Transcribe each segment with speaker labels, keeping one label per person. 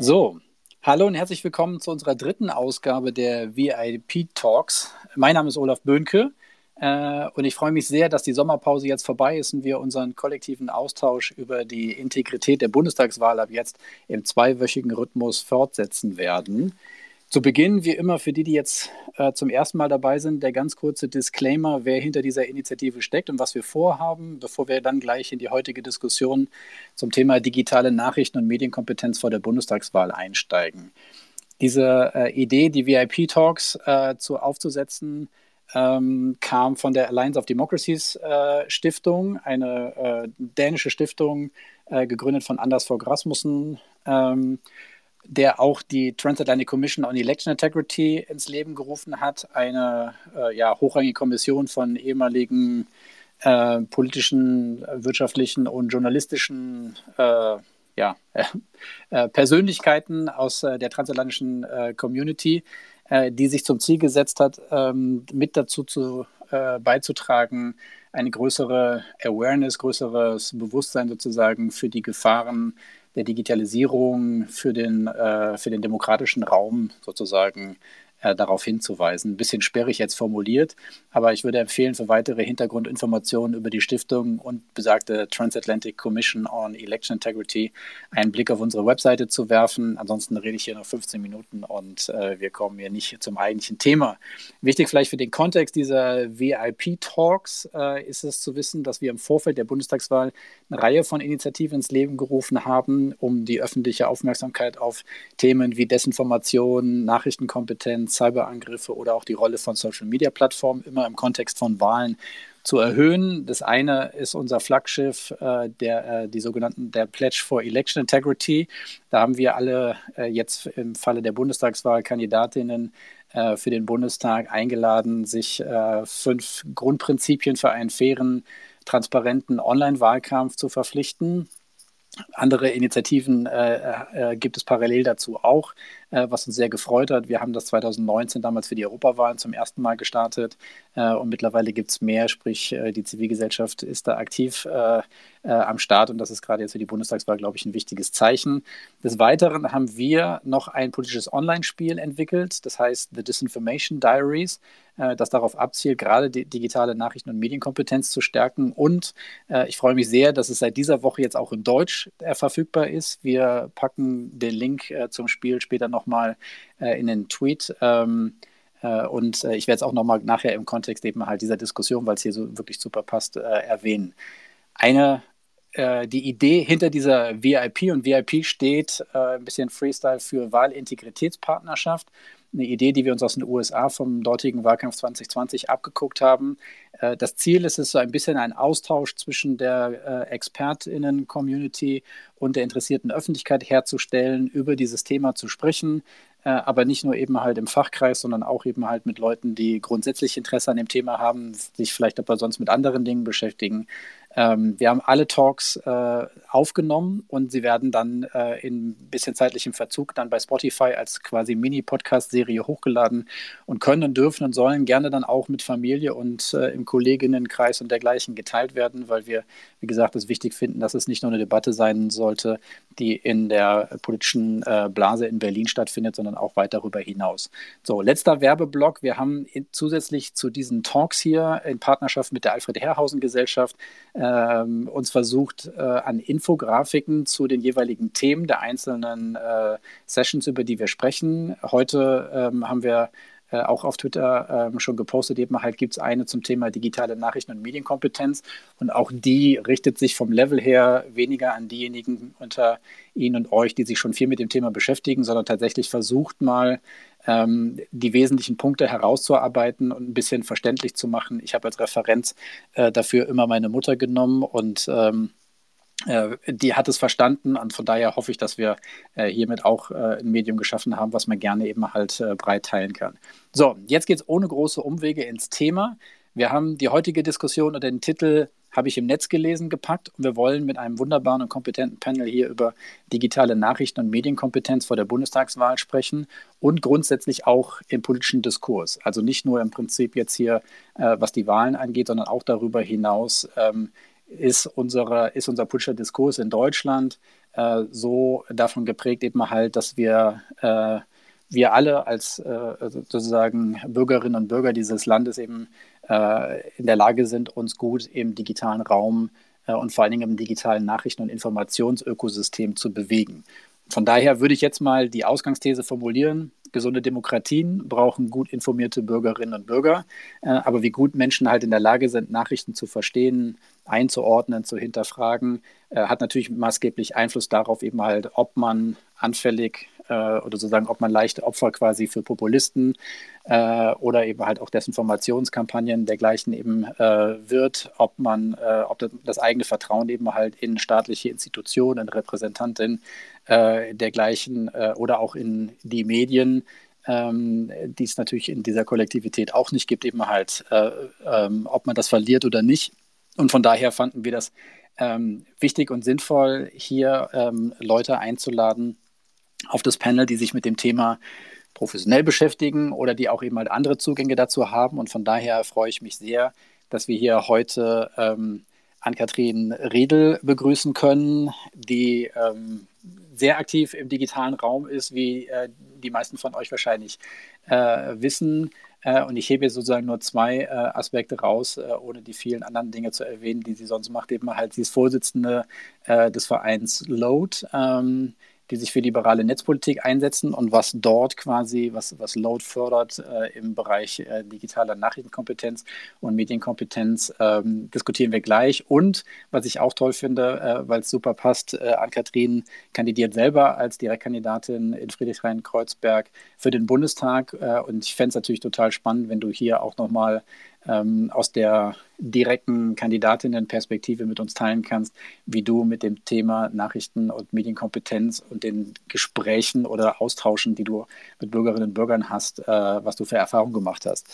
Speaker 1: So, hallo und herzlich willkommen zu unserer dritten Ausgabe der VIP Talks. Mein Name ist Olaf Böhnke äh, und ich freue mich sehr, dass die Sommerpause jetzt vorbei ist und wir unseren kollektiven Austausch über die Integrität der Bundestagswahl ab jetzt im zweiwöchigen Rhythmus fortsetzen werden. Zu Beginn, wie immer, für die, die jetzt äh, zum ersten Mal dabei sind, der ganz kurze Disclaimer, wer hinter dieser Initiative steckt und was wir vorhaben, bevor wir dann gleich in die heutige Diskussion zum Thema digitale Nachrichten und Medienkompetenz vor der Bundestagswahl einsteigen. Diese äh, Idee, die VIP-Talks äh, zu, aufzusetzen, ähm, kam von der Alliance of Democracies äh, Stiftung, eine äh, dänische Stiftung, äh, gegründet von Anders Fogh Rasmussen. Ähm, der auch die Transatlantic Commission on Election Integrity ins Leben gerufen hat, eine äh, ja, hochrangige Kommission von ehemaligen äh, politischen, wirtschaftlichen und journalistischen äh, ja, äh, Persönlichkeiten aus äh, der transatlantischen äh, Community, die sich zum Ziel gesetzt hat, ähm, mit dazu zu, beizutragen, eine größere Awareness, größeres Bewusstsein sozusagen für die Gefahren der Digitalisierung für den, äh, für den demokratischen Raum sozusagen äh, darauf hinzuweisen. Ein bisschen sperrig jetzt formuliert, aber ich würde empfehlen, für weitere Hintergrundinformationen über die Stiftung und besagte Transatlantic Commission on Election Integrity einen Blick auf unsere Webseite zu werfen. Ansonsten rede ich hier noch 15 Minuten und äh, wir kommen hier nicht zum eigentlichen Thema. Wichtig vielleicht für den Kontext dieser VIP-Talks äh, ist es zu wissen, dass wir im Vorfeld der Bundestagswahl eine Reihe von Initiativen ins Leben gerufen haben, um die öffentliche Aufmerksamkeit auf Themen wie Desinformation, Nachrichtenkompetenz, Cyberangriffe oder auch die Rolle von Social-Media-Plattformen immer im Kontext von Wahlen zu erhöhen. Das eine ist unser Flaggschiff, äh, der, äh, die sogenannten der Pledge for Election Integrity. Da haben wir alle äh, jetzt im Falle der Bundestagswahl Kandidatinnen äh, für den Bundestag eingeladen, sich äh, fünf Grundprinzipien für einen fairen, transparenten Online-Wahlkampf zu verpflichten. Andere Initiativen äh, äh, gibt es parallel dazu auch, äh, was uns sehr gefreut hat. Wir haben das 2019 damals für die Europawahlen zum ersten Mal gestartet äh, und mittlerweile gibt es mehr, sprich äh, die Zivilgesellschaft ist da aktiv äh, am Start und das ist gerade jetzt für die Bundestagswahl, glaube ich, ein wichtiges Zeichen. Des Weiteren haben wir noch ein politisches Online-Spiel entwickelt, das heißt The Disinformation Diaries das darauf abzielt, gerade die digitale Nachrichten- und Medienkompetenz zu stärken. Und äh, ich freue mich sehr, dass es seit dieser Woche jetzt auch in Deutsch äh, verfügbar ist. Wir packen den Link äh, zum Spiel später noch nochmal äh, in den Tweet. Ähm, äh, und äh, ich werde es auch nochmal nachher im Kontext eben halt dieser Diskussion, weil es hier so wirklich super passt, äh, erwähnen. Eine äh, die Idee hinter dieser VIP und VIP steht äh, ein bisschen Freestyle für Wahlintegritätspartnerschaft eine Idee, die wir uns aus den USA vom dortigen Wahlkampf 2020 abgeguckt haben. Äh, das Ziel ist es, so ein bisschen ein Austausch zwischen der äh, ExpertInnen-Community und der interessierten Öffentlichkeit herzustellen, über dieses Thema zu sprechen, äh, aber nicht nur eben halt im Fachkreis, sondern auch eben halt mit Leuten, die grundsätzlich Interesse an dem Thema haben, sich vielleicht aber sonst mit anderen Dingen beschäftigen. Ähm, wir haben alle Talks äh, aufgenommen und sie werden dann äh, in ein bisschen zeitlichem Verzug dann bei Spotify als quasi Mini-Podcast-Serie hochgeladen und können und dürfen und sollen gerne dann auch mit Familie und äh, im Kolleginnenkreis und dergleichen geteilt werden, weil wir, wie gesagt, es wichtig finden, dass es nicht nur eine Debatte sein sollte, die in der politischen äh, Blase in Berlin stattfindet, sondern auch weit darüber hinaus. So, letzter Werbeblock. Wir haben in, zusätzlich zu diesen Talks hier in Partnerschaft mit der Alfred Herrhausen Gesellschaft ähm, uns versucht, äh, an Infografiken zu den jeweiligen Themen der einzelnen äh, Sessions, über die wir sprechen. Heute ähm, haben wir äh, auch auf Twitter ähm, schon gepostet, eben halt gibt es eine zum Thema digitale Nachrichten und Medienkompetenz und auch die richtet sich vom Level her weniger an diejenigen unter Ihnen und euch, die sich schon viel mit dem Thema beschäftigen, sondern tatsächlich versucht mal ähm, die wesentlichen Punkte herauszuarbeiten und ein bisschen verständlich zu machen. Ich habe als Referenz äh, dafür immer meine Mutter genommen und ähm, äh, die hat es verstanden und von daher hoffe ich, dass wir äh, hiermit auch äh, ein Medium geschaffen haben, was man gerne eben halt breit teilen kann. So, jetzt geht es ohne große Umwege ins Thema. Wir haben die heutige Diskussion und den Titel habe ich im Netz gelesen gepackt und wir wollen mit einem wunderbaren und kompetenten Panel hier über digitale Nachrichten und Medienkompetenz vor der Bundestagswahl sprechen und grundsätzlich auch im politischen Diskurs. Also nicht nur im Prinzip jetzt hier, was die Wahlen angeht, sondern auch darüber hinaus, ähm, ist, unsere, ist unser politischer Diskurs in Deutschland äh, so davon geprägt eben halt, dass wir äh, wir alle als äh, sozusagen Bürgerinnen und Bürger dieses Landes eben äh, in der Lage sind, uns gut im digitalen Raum äh, und vor allen Dingen im digitalen Nachrichten- und Informationsökosystem zu bewegen. Von daher würde ich jetzt mal die Ausgangsthese formulieren. Gesunde Demokratien brauchen gut informierte Bürgerinnen und Bürger. Äh, aber wie gut Menschen halt in der Lage sind, Nachrichten zu verstehen, einzuordnen, zu hinterfragen, äh, hat natürlich maßgeblich Einfluss darauf, eben halt, ob man anfällig äh, oder sozusagen, ob man leichte Opfer quasi für Populisten äh, oder eben halt auch Desinformationskampagnen dergleichen eben äh, wird, ob man, äh, ob das, eigene Vertrauen eben halt in staatliche Institutionen, in Repräsentanten äh, dergleichen äh, oder auch in die Medien ähm, die es natürlich in dieser Kollektivität auch nicht gibt, eben halt, ähm, ob man das verliert oder nicht. Und von daher fanden wir das ähm, wichtig und sinnvoll, hier ähm, Leute einzuladen auf das Panel, die sich mit dem Thema professionell beschäftigen oder die auch eben halt andere Zugänge dazu haben. Und von daher freue ich mich sehr, dass wir hier heute ähm, Ann-Kathrin Riedel begrüßen können, die ähm, sehr aktiv im digitalen Raum ist, wie äh, die meisten von euch wahrscheinlich äh, wissen. Äh, und ich hebe sozusagen nur zwei äh, Aspekte raus, äh, ohne die vielen anderen Dinge zu erwähnen, die sie sonst macht. Eben halt, sie ist Vorsitzende äh, des Vereins Load. Ähm, die sich für liberale Netzpolitik einsetzen und was dort quasi, was, was Load fördert äh, im Bereich äh, digitaler Nachrichtenkompetenz und Medienkompetenz, ähm, diskutieren wir gleich. Und was ich auch toll finde, äh, weil es super passt, äh, Ann-Kathrin kandidiert selber als Direktkandidatin in Friedrichshain-Kreuzberg für den Bundestag. Äh, und ich fände es natürlich total spannend, wenn du hier auch nochmal ähm, aus der direkten Kandidatinnenperspektive mit uns teilen kannst, wie du mit dem Thema Nachrichten- und Medienkompetenz und den Gesprächen oder Austauschen, die du mit Bürgerinnen und Bürgern hast, äh, was du für Erfahrungen gemacht hast.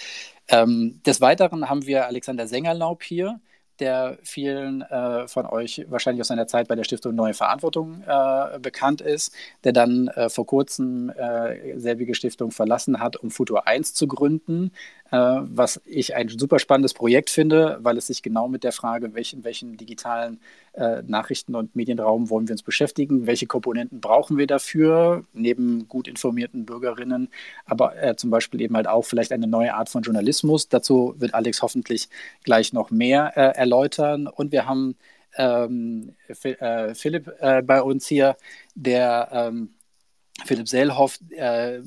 Speaker 1: Ähm, des Weiteren haben wir Alexander Sängerlaub hier der vielen äh, von euch wahrscheinlich aus seiner Zeit bei der Stiftung Neue Verantwortung äh, bekannt ist, der dann äh, vor kurzem äh, selbige Stiftung verlassen hat, um Futur 1 zu gründen, was ich ein super spannendes Projekt finde, weil es sich genau mit der Frage, welchen, welchen digitalen äh, Nachrichten- und Medienraum wollen wir uns beschäftigen, welche Komponenten brauchen wir dafür, neben gut informierten Bürgerinnen, aber äh, zum Beispiel eben halt auch vielleicht eine neue Art von Journalismus. Dazu wird Alex hoffentlich gleich noch mehr äh, erläutern. Und wir haben ähm, äh, Philipp äh, bei uns hier, der ähm, Philipp Seelhoff, äh,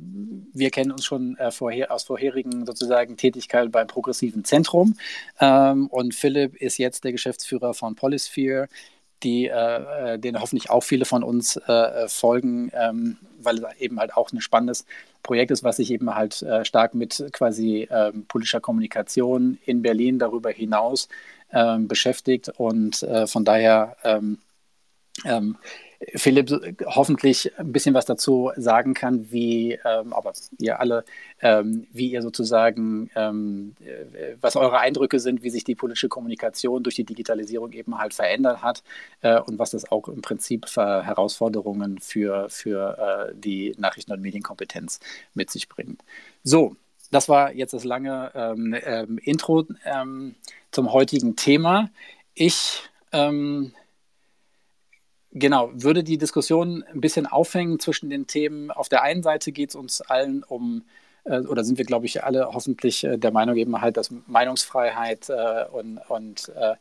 Speaker 1: wir kennen uns schon äh, vorher, aus vorherigen sozusagen Tätigkeiten beim Progressiven Zentrum. Ähm, und Philipp ist jetzt der Geschäftsführer von Polysphere, die, äh, äh denen hoffentlich auch viele von uns äh, folgen, ähm, weil es eben halt auch ein spannendes Projekt ist, was sich eben halt äh, stark mit quasi ähm, politischer Kommunikation in Berlin darüber hinaus ähm, beschäftigt. Und von daher ähm, ähm, Philipp hoffentlich ein bisschen was dazu sagen kann, wie, ähm, aber ihr alle, ähm, wie ihr sozusagen, ähm, äh, was eure Eindrücke sind, wie sich die politische Kommunikation durch die Digitalisierung eben halt verändert hat äh, und was das auch im Prinzip für Herausforderungen für, für äh, die Nachrichten- und Medienkompetenz mit sich bringt. So, das war jetzt das lange ähm, ähm, Intro ähm, zum heutigen Thema. Ich Genau, würde die Diskussion ein bisschen aufhängen zwischen den Themen. Auf der einen Seite geht es uns allen um, äh, oder sind wir, glaube ich, alle hoffentlich äh, der Meinung eben halt, dass Meinungsfreiheit äh, und, und äh,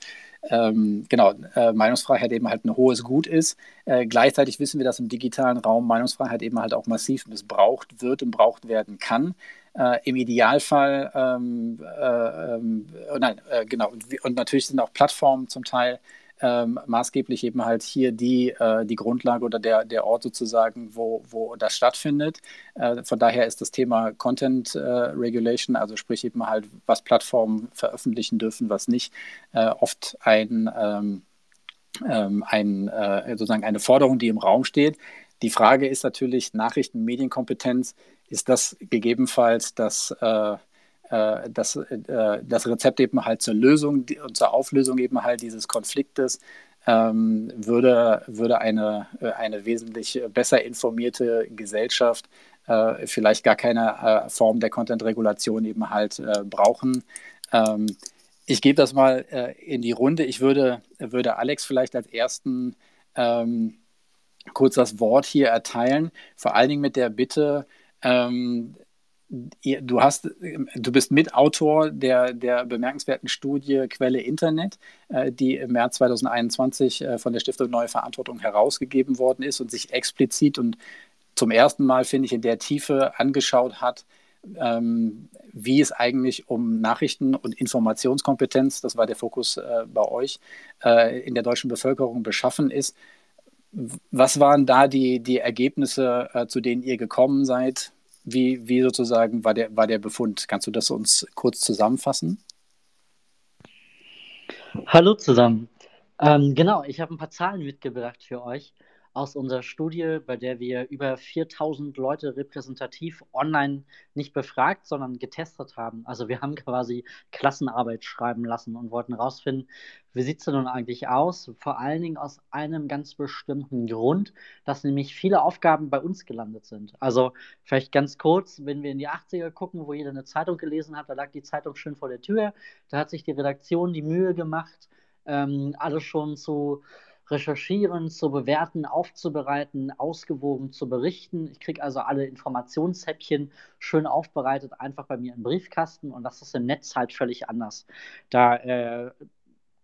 Speaker 1: ähm, genau, äh, Meinungsfreiheit eben halt ein hohes Gut ist. Äh, gleichzeitig wissen wir, dass im digitalen Raum Meinungsfreiheit eben halt auch massiv missbraucht wird und braucht werden kann. Im Idealfall, ähm, ähm nein, genau, und, und natürlich sind auch Plattformen zum Teil ähm, maßgeblich eben halt hier die, äh, die Grundlage oder der, der Ort sozusagen, wo, wo das stattfindet. Äh, von daher ist das Thema Content äh, Regulation, also sprich eben halt, was Plattformen veröffentlichen dürfen, was nicht, äh, oft ein, ähm, ähm, ein, äh, sozusagen eine Forderung, die im Raum steht. Die Frage ist natürlich Nachrichten- Medienkompetenz. Ist das gegebenenfalls das äh, das, äh, das Rezept eben halt zur Lösung und zur Auflösung eben halt dieses Konfliktes ähm, würde, würde eine, äh, eine wesentlich besser informierte Gesellschaft äh, vielleicht gar keine äh, Form der Content-Regulation eben halt brauchen. Ähm, ich gebe das mal in die Runde. Ich würde, würde Alex vielleicht als ersten ähm, kurz das Wort hier erteilen, vor allen Dingen mit der Bitte, ähm, du hast, du bist Mitautor der, der bemerkenswerten Studie Quelle Internet, äh, die im März 2021 äh, von der Stiftung Neue Verantwortung herausgegeben worden ist und sich explizit und zum ersten Mal, finde ich, in der Tiefe angeschaut hat, ähm, wie es eigentlich um Nachrichten- und Informationskompetenz, das war der Fokus äh, bei euch, in der deutschen Bevölkerung beschaffen ist. Was waren da die, die Ergebnisse, zu denen ihr gekommen seid? Wie, wie sozusagen war der, war der Befund? Kannst du das uns kurz zusammenfassen?
Speaker 2: Hallo zusammen. Ähm, genau, ich habe ein paar Zahlen mitgebracht für euch aus unserer Studie, bei der wir über 4000 Leute repräsentativ online nicht befragt, sondern getestet haben. Also wir haben quasi Klassenarbeit schreiben lassen und wollten herausfinden, wie sieht es denn nun eigentlich aus? Vor allen Dingen aus einem ganz bestimmten Grund, dass nämlich viele Aufgaben bei uns gelandet sind. Also vielleicht ganz kurz, wenn wir in die 80er gucken, wo jeder eine Zeitung gelesen hat, da lag die Zeitung schön vor der Tür, da hat sich die Redaktion die Mühe gemacht, ähm, alles schon zu recherchieren, zu bewerten, aufzubereiten, ausgewogen zu berichten. Ich kriege also alle Informationshäppchen schön aufbereitet, einfach bei mir im Briefkasten und das ist im Netz halt völlig anders. Da äh,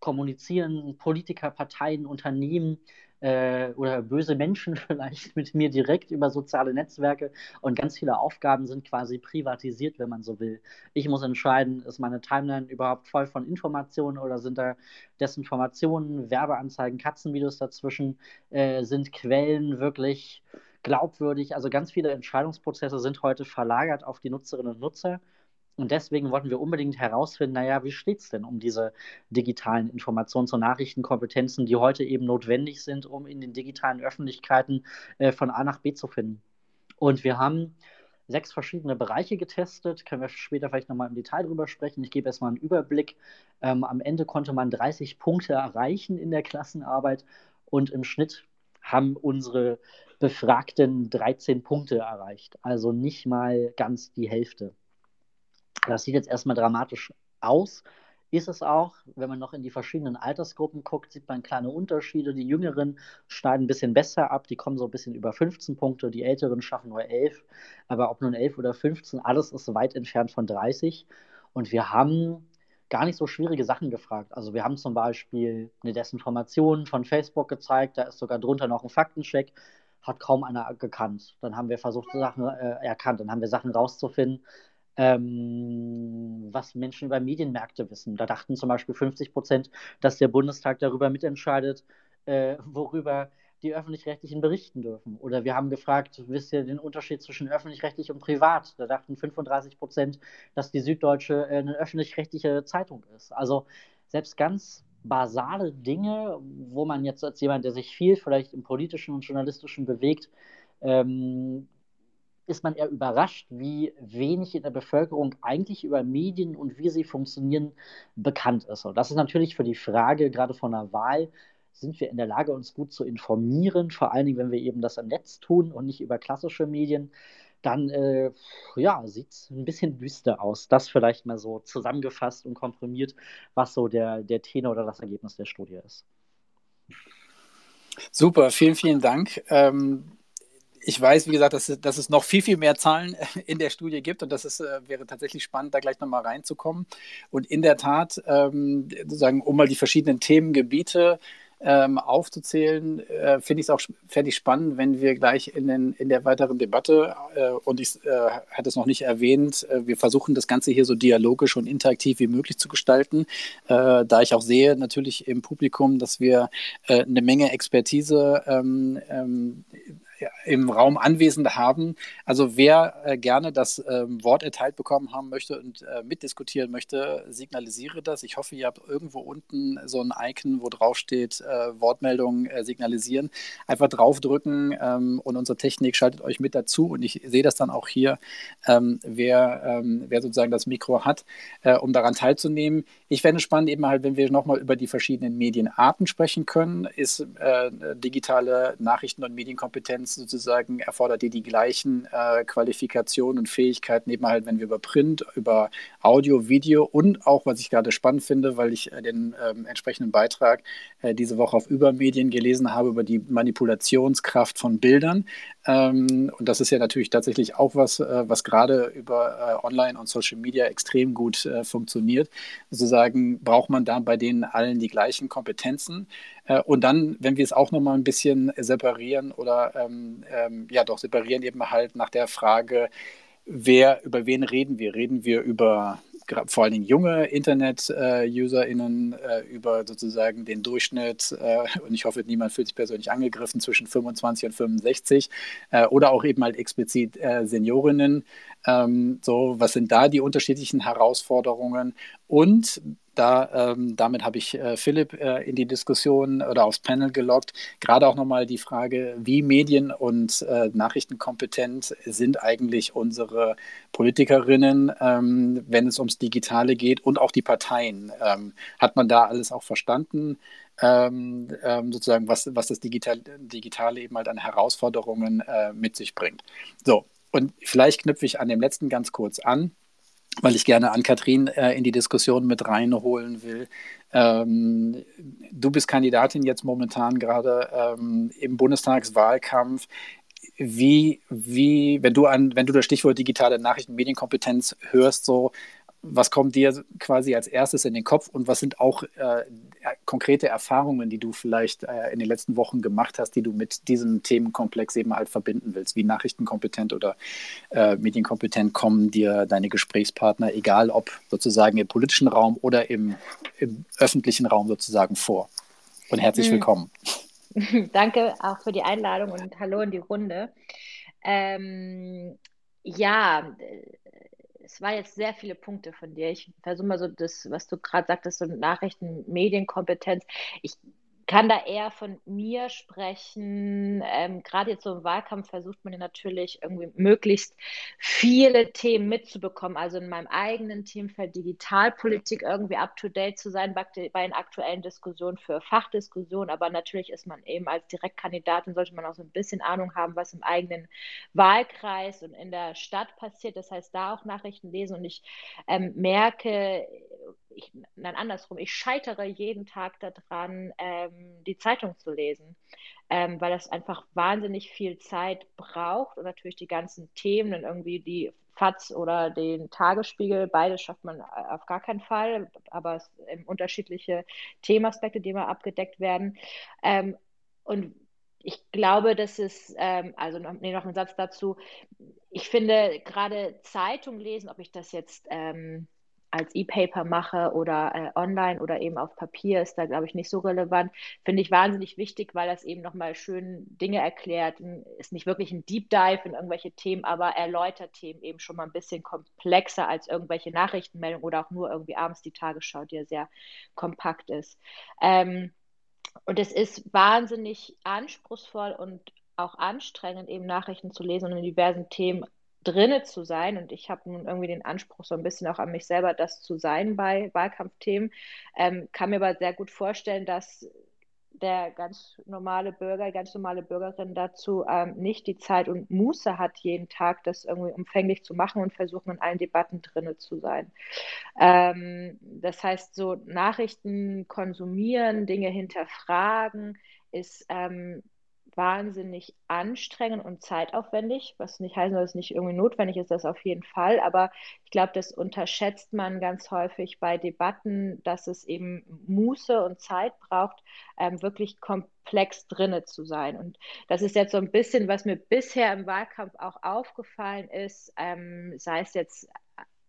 Speaker 2: kommunizieren Politiker, Parteien, Unternehmen äh, oder böse Menschen vielleicht mit mir direkt über soziale Netzwerke und ganz viele Aufgaben sind quasi privatisiert, wenn man so will. Ich muss entscheiden, ist meine Timeline überhaupt voll von Informationen oder sind da Desinformationen, Werbeanzeigen, Katzenvideos dazwischen, äh, sind Quellen wirklich glaubwürdig. Also ganz viele Entscheidungsprozesse sind heute verlagert auf die Nutzerinnen und Nutzer. Und deswegen wollten wir unbedingt herausfinden, naja, wie steht es denn um diese digitalen Informations- und Nachrichtenkompetenzen, die heute eben notwendig sind, um in den digitalen Öffentlichkeiten äh, von A nach B zu finden. Und wir haben sechs verschiedene Bereiche getestet, können wir später vielleicht nochmal im Detail drüber sprechen. Ich gebe erstmal einen Überblick. Ähm, am Ende konnte man 30 Punkte erreichen in der Klassenarbeit und im Schnitt haben unsere Befragten 13 Punkte erreicht, also nicht mal ganz die Hälfte. Das sieht jetzt erstmal dramatisch aus. Ist es auch, wenn man noch in die verschiedenen Altersgruppen guckt, sieht man kleine Unterschiede. Die Jüngeren schneiden ein bisschen besser ab, die kommen so ein bisschen über 15 Punkte, die Älteren schaffen nur 11. Aber ob nun 11 oder 15, alles ist weit entfernt von 30. Und wir haben gar nicht so schwierige Sachen gefragt. Also wir haben zum Beispiel eine Desinformation von Facebook gezeigt, da ist sogar drunter noch ein Faktencheck, hat kaum einer gekannt. Dann haben wir versucht, Sachen äh, erkannt, dann haben wir Sachen rauszufinden, ähm, was Menschen über Medienmärkte wissen. Da dachten zum Beispiel 50 Prozent, dass der Bundestag darüber mitentscheidet, äh, worüber die öffentlich-rechtlichen berichten dürfen. Oder wir haben gefragt, wisst ihr den Unterschied zwischen öffentlich-rechtlich und privat? Da dachten 35 Prozent, dass die Süddeutsche äh, eine öffentlich-rechtliche Zeitung ist. Also selbst ganz basale Dinge, wo man jetzt als jemand, der sich viel vielleicht im politischen und journalistischen bewegt, ähm, ist man eher überrascht, wie wenig in der Bevölkerung eigentlich über Medien und wie sie funktionieren bekannt ist. Und das ist natürlich für die Frage gerade von einer Wahl, sind wir in der Lage, uns gut zu informieren, vor allen Dingen, wenn wir eben das im Netz tun und nicht über klassische Medien, dann äh, ja, sieht es ein bisschen düster aus. Das vielleicht mal so zusammengefasst und komprimiert, was so der, der Tenor oder das Ergebnis der Studie ist.
Speaker 1: Super, vielen, vielen Dank. Ähm, ich weiß, wie gesagt, dass, dass, es noch viel, viel mehr Zahlen in der Studie gibt und das ist, äh, wäre tatsächlich spannend, da gleich nochmal reinzukommen. Und in der Tat, ähm, sozusagen, um mal die verschiedenen Themengebiete ähm, aufzuzählen, äh, finde ich es auch fände ich spannend, wenn wir gleich in, den, in der weiteren Debatte, äh, und ich äh, hatte es noch nicht erwähnt, äh, wir versuchen das Ganze hier so dialogisch und interaktiv wie möglich zu gestalten, äh, da ich auch sehe natürlich im Publikum, dass wir eine Menge Expertise ähm, ähm, im Raum Anwesende haben. Also wer äh, gerne das ähm, Wort erteilt bekommen haben möchte und äh, mitdiskutieren möchte, signalisiere das. Ich hoffe, ihr habt irgendwo unten so ein Icon, wo drauf steht, äh, Wortmeldungen äh, signalisieren. Einfach draufdrücken ähm, und unsere Technik schaltet euch mit dazu. Und ich sehe das dann auch hier, ähm, wer, ähm, wer sozusagen das Mikro hat, äh, um daran teilzunehmen. Ich fände es spannend, eben halt, wenn wir nochmal über die verschiedenen Medienarten sprechen können, ist äh, digitale Nachrichten- und Medienkompetenz sozusagen erfordert die die gleichen äh, Qualifikationen und Fähigkeiten eben halt, wenn wir über Print, über Audio, Video und auch, was ich gerade spannend finde, weil ich äh, den ähm, entsprechenden Beitrag äh, diese Woche auf Übermedien gelesen habe über die Manipulationskraft von Bildern. Ähm, und das ist ja natürlich tatsächlich auch was, äh, was gerade über äh, Online und Social Media extrem gut äh, funktioniert. Sozusagen braucht man da bei denen allen die gleichen Kompetenzen. Äh, und dann, wenn wir es auch nochmal ein bisschen separieren oder ähm, ähm, ja doch separieren eben halt nach der Frage, wer, über wen reden wir? Reden wir über vor allen Dingen junge Internet-UserInnen äh, über sozusagen den Durchschnitt, äh, und ich hoffe, niemand fühlt sich persönlich angegriffen, zwischen 25 und 65 äh, oder auch eben halt explizit äh, Seniorinnen. Ähm, so, was sind da die unterschiedlichen Herausforderungen? Und da, ähm, damit habe ich äh, Philipp äh, in die Diskussion oder aufs Panel gelockt. Gerade auch nochmal die Frage, wie medien- und äh, nachrichtenkompetent sind eigentlich unsere Politikerinnen, ähm, wenn es ums Digitale geht und auch die Parteien. Ähm, hat man da alles auch verstanden? Ähm, ähm, sozusagen, was, was das Digital, Digitale eben halt an Herausforderungen äh, mit sich bringt. So, und vielleicht knüpfe ich an dem letzten ganz kurz an weil ich gerne an Kathrin äh, in die Diskussion mit reinholen will. Ähm, du bist Kandidatin jetzt momentan gerade ähm, im Bundestagswahlkampf. Wie, wie, wenn du an, wenn du das Stichwort digitale Nachrichten, Medienkompetenz hörst, so, was kommt dir quasi als erstes in den Kopf und was sind auch äh, konkrete Erfahrungen, die du vielleicht äh, in den letzten Wochen gemacht hast, die du mit diesem Themenkomplex eben halt verbinden willst? Wie nachrichtenkompetent oder äh, medienkompetent kommen dir deine Gesprächspartner, egal ob sozusagen im politischen Raum oder im, im öffentlichen Raum sozusagen vor? Und herzlich mhm. willkommen.
Speaker 3: Danke auch für die Einladung und hallo in die Runde. Ähm, ja, es waren jetzt sehr viele Punkte von dir. Ich versuche mal so das, was du gerade sagtest, so Nachrichten, Medienkompetenz. Ich kann da eher von mir sprechen. Ähm, Gerade jetzt so im Wahlkampf versucht man ja natürlich irgendwie möglichst viele Themen mitzubekommen. Also in meinem eigenen Themenfeld Digitalpolitik irgendwie up-to-date zu sein bei, bei den aktuellen Diskussionen für Fachdiskussionen. Aber natürlich ist man eben als Direktkandidatin, sollte man auch so ein bisschen Ahnung haben, was im eigenen Wahlkreis und in der Stadt passiert. Das heißt, da auch Nachrichten lesen. Und ich ähm, merke, ich, nein, andersrum, ich scheitere jeden Tag daran, ähm, die Zeitung zu lesen, ähm, weil das einfach wahnsinnig viel Zeit braucht und natürlich die ganzen Themen und irgendwie die FATS oder den Tagesspiegel, beides schafft man auf gar keinen Fall, aber es sind unterschiedliche Themenaspekte, die immer abgedeckt werden. Ähm, und ich glaube, dass es, ähm, also noch, nee, noch ein Satz dazu, ich finde gerade Zeitung lesen, ob ich das jetzt ähm, als E-Paper mache oder äh, online oder eben auf Papier, ist da, glaube ich, nicht so relevant. Finde ich wahnsinnig wichtig, weil das eben nochmal schön Dinge erklärt. Ist nicht wirklich ein Deep Dive in irgendwelche Themen, aber erläutert Themen eben schon mal ein bisschen komplexer als irgendwelche Nachrichtenmeldungen oder auch nur irgendwie abends die Tagesschau, die ja sehr kompakt ist. Ähm, und es ist wahnsinnig anspruchsvoll und auch anstrengend, eben Nachrichten zu lesen und in diversen Themen drinne zu sein. Und ich habe nun irgendwie den Anspruch, so ein bisschen auch an mich selber, das zu sein bei Wahlkampfthemen. Ähm, kann mir aber sehr gut vorstellen, dass der ganz normale Bürger, ganz normale Bürgerin dazu ähm, nicht die Zeit und Muße hat, jeden Tag das irgendwie umfänglich zu machen und versuchen, in allen Debatten drinne zu sein. Ähm, das heißt, so Nachrichten konsumieren, Dinge hinterfragen, ist ähm, wahnsinnig anstrengend und zeitaufwendig, was nicht heißt, dass es nicht irgendwie notwendig ist, das auf jeden Fall. Aber ich glaube, das unterschätzt man ganz häufig bei Debatten, dass es eben Muße und Zeit braucht, ähm, wirklich komplex drinne zu sein. Und das ist jetzt so ein bisschen, was mir bisher im Wahlkampf auch aufgefallen ist, ähm, sei es jetzt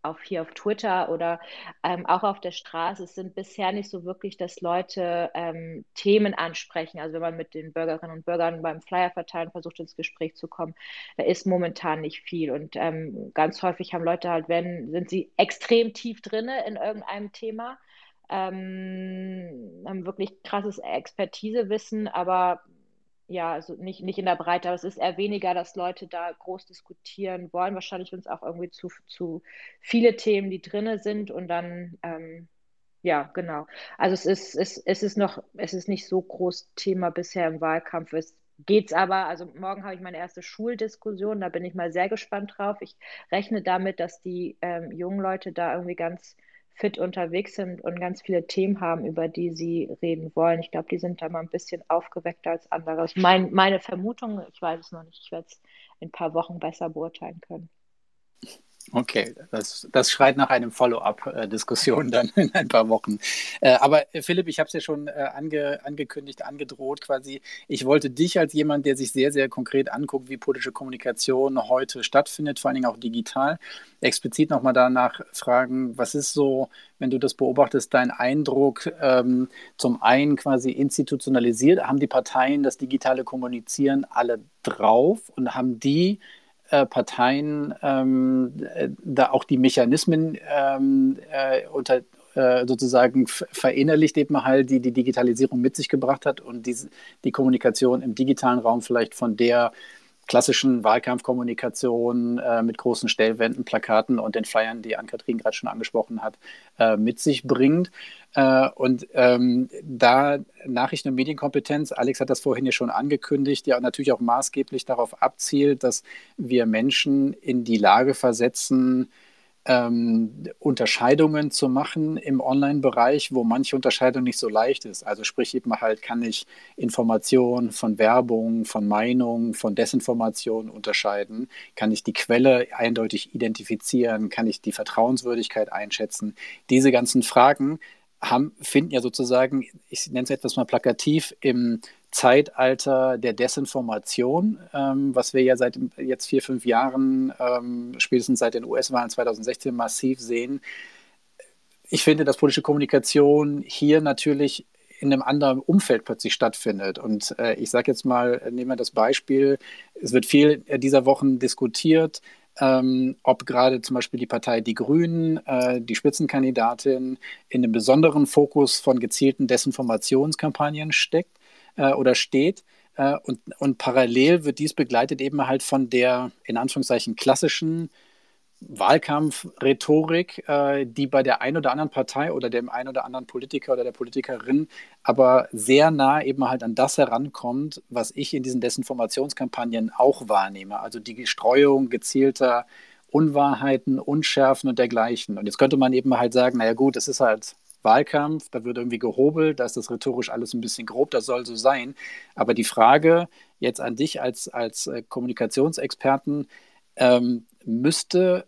Speaker 3: auf hier auf Twitter oder ähm, auch auf der Straße, es sind bisher nicht so wirklich, dass Leute ähm, Themen ansprechen. Also wenn man mit den Bürgerinnen und Bürgern beim Flyer verteilen versucht, ins Gespräch zu kommen, da ist momentan nicht viel. Und ähm, ganz häufig haben Leute halt, wenn, sind sie extrem tief drinne in irgendeinem Thema, ähm, haben wirklich krasses Expertisewissen, aber ja, also nicht, nicht in der Breite, aber es ist eher weniger, dass Leute da groß diskutieren wollen. Wahrscheinlich uns auch irgendwie zu, zu viele Themen, die drinne sind und dann, ähm, ja, genau. Also es ist, es, es ist noch, es ist nicht so groß Thema bisher im Wahlkampf. Es geht es aber, also morgen habe ich meine erste Schuldiskussion, da bin ich mal sehr gespannt drauf. Ich rechne damit, dass die ähm, jungen Leute da irgendwie ganz fit unterwegs sind und ganz viele Themen haben, über die sie reden wollen. Ich glaube, die sind da mal ein bisschen aufgeweckter als andere. Mein, meine Vermutung, ich weiß es noch nicht, ich werde es in ein paar Wochen besser beurteilen können.
Speaker 1: Okay, das, das schreit nach einem Follow-up-Diskussion dann in ein paar Wochen. Äh, aber äh, Philipp, ich habe es ja schon äh, ange, angekündigt, angedroht quasi. Ich wollte dich als jemand, der sich sehr, sehr konkret anguckt, wie politische Kommunikation heute stattfindet, vor allen Dingen auch digital, explizit nochmal danach fragen, was ist so, wenn du das beobachtest, dein Eindruck ähm, zum einen quasi institutionalisiert? Haben die Parteien das digitale Kommunizieren alle drauf und haben die äh, Parteien ähm, äh, da auch die Mechanismen ähm, äh, unter, äh, sozusagen verinnerlicht eben halt, die die Digitalisierung mit sich gebracht hat und die, die Kommunikation im digitalen Raum vielleicht von der klassischen Wahlkampfkommunikation äh, mit großen Stellwänden, Plakaten und den Flyern, die Ann-Kathrin gerade schon angesprochen hat, äh, mit sich bringt. Äh, und ähm, da Nachrichten- und Medienkompetenz, Alex hat das vorhin ja schon angekündigt, ja natürlich auch maßgeblich darauf abzielt, dass wir Menschen in die Lage versetzen, ähm, Unterscheidungen zu machen im Online-Bereich, wo manche Unterscheidung nicht so leicht ist. Also sprich eben halt, kann ich Information von Werbung, von Meinung, von Desinformation unterscheiden? Kann ich die Quelle eindeutig identifizieren? Kann ich die Vertrauenswürdigkeit einschätzen? Diese ganzen Fragen haben, finden ja sozusagen, ich nenne es etwas mal plakativ, im Zeitalter der Desinformation, ähm, was wir ja seit jetzt vier, fünf Jahren, ähm, spätestens seit den US-Wahlen 2016 massiv sehen. Ich finde, dass politische Kommunikation hier natürlich in einem anderen Umfeld plötzlich stattfindet. Und äh, ich sage jetzt mal, nehmen wir das Beispiel, es wird viel dieser Wochen diskutiert, ähm, ob gerade zum Beispiel die Partei Die Grünen, äh, die Spitzenkandidatin, in einem besonderen Fokus von gezielten Desinformationskampagnen steckt äh, oder steht. Äh, und, und parallel wird dies begleitet eben halt von der in Anführungszeichen klassischen Wahlkampfrhetorik, äh, die bei der einen oder anderen Partei oder dem einen oder anderen Politiker oder der Politikerin aber sehr nah eben halt an das herankommt, was ich in diesen Desinformationskampagnen auch wahrnehme. Also die Streuung gezielter Unwahrheiten, Unschärfen und dergleichen. Und jetzt könnte man eben halt sagen, naja gut, es ist halt Wahlkampf, da wird irgendwie gehobelt, da ist das rhetorisch alles ein bisschen grob, das soll so sein. Aber die Frage jetzt an dich als, als äh, Kommunikationsexperten, ähm, müsste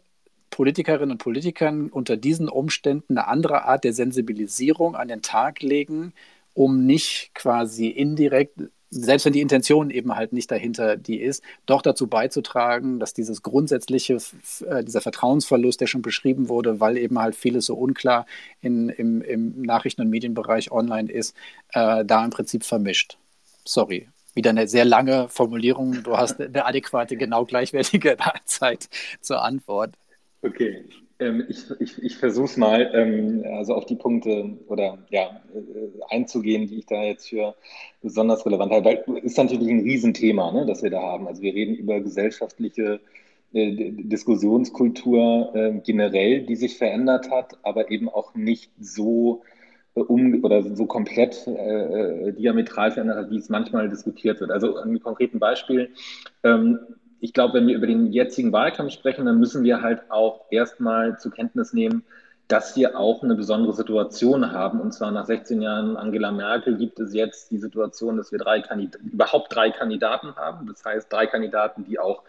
Speaker 1: Politikerinnen und Politikern unter diesen Umständen eine andere Art der Sensibilisierung an den Tag legen, um nicht quasi indirekt selbst wenn die Intention eben halt nicht dahinter die ist, doch dazu beizutragen, dass dieses grundsätzliche, äh, dieser Vertrauensverlust, der schon beschrieben wurde, weil eben halt vieles so unklar in, im, im Nachrichten- und Medienbereich online ist, äh, da im Prinzip vermischt. Sorry. Wieder eine sehr lange Formulierung. Du hast eine adäquate, genau gleichwertige Zeit zur Antwort.
Speaker 4: Okay, ähm, ich, ich, ich versuche es mal, ähm, also auf die Punkte oder ja, äh, einzugehen, die ich da jetzt für besonders relevant halte. Weil es ist natürlich ein Riesenthema, ne, das wir da haben. Also wir reden über gesellschaftliche äh, Diskussionskultur äh, generell, die sich verändert hat, aber eben auch nicht so äh, um oder so komplett äh, äh, diametral verändert hat, wie es manchmal diskutiert wird. Also ein konkreten Beispiel. Ähm, ich glaube, wenn wir über den jetzigen Wahlkampf sprechen, dann müssen wir halt auch erstmal zur Kenntnis nehmen, dass wir auch eine besondere Situation haben. Und zwar nach 16 Jahren Angela Merkel gibt es jetzt die Situation, dass wir drei überhaupt drei Kandidaten haben. Das heißt, drei Kandidaten, die auch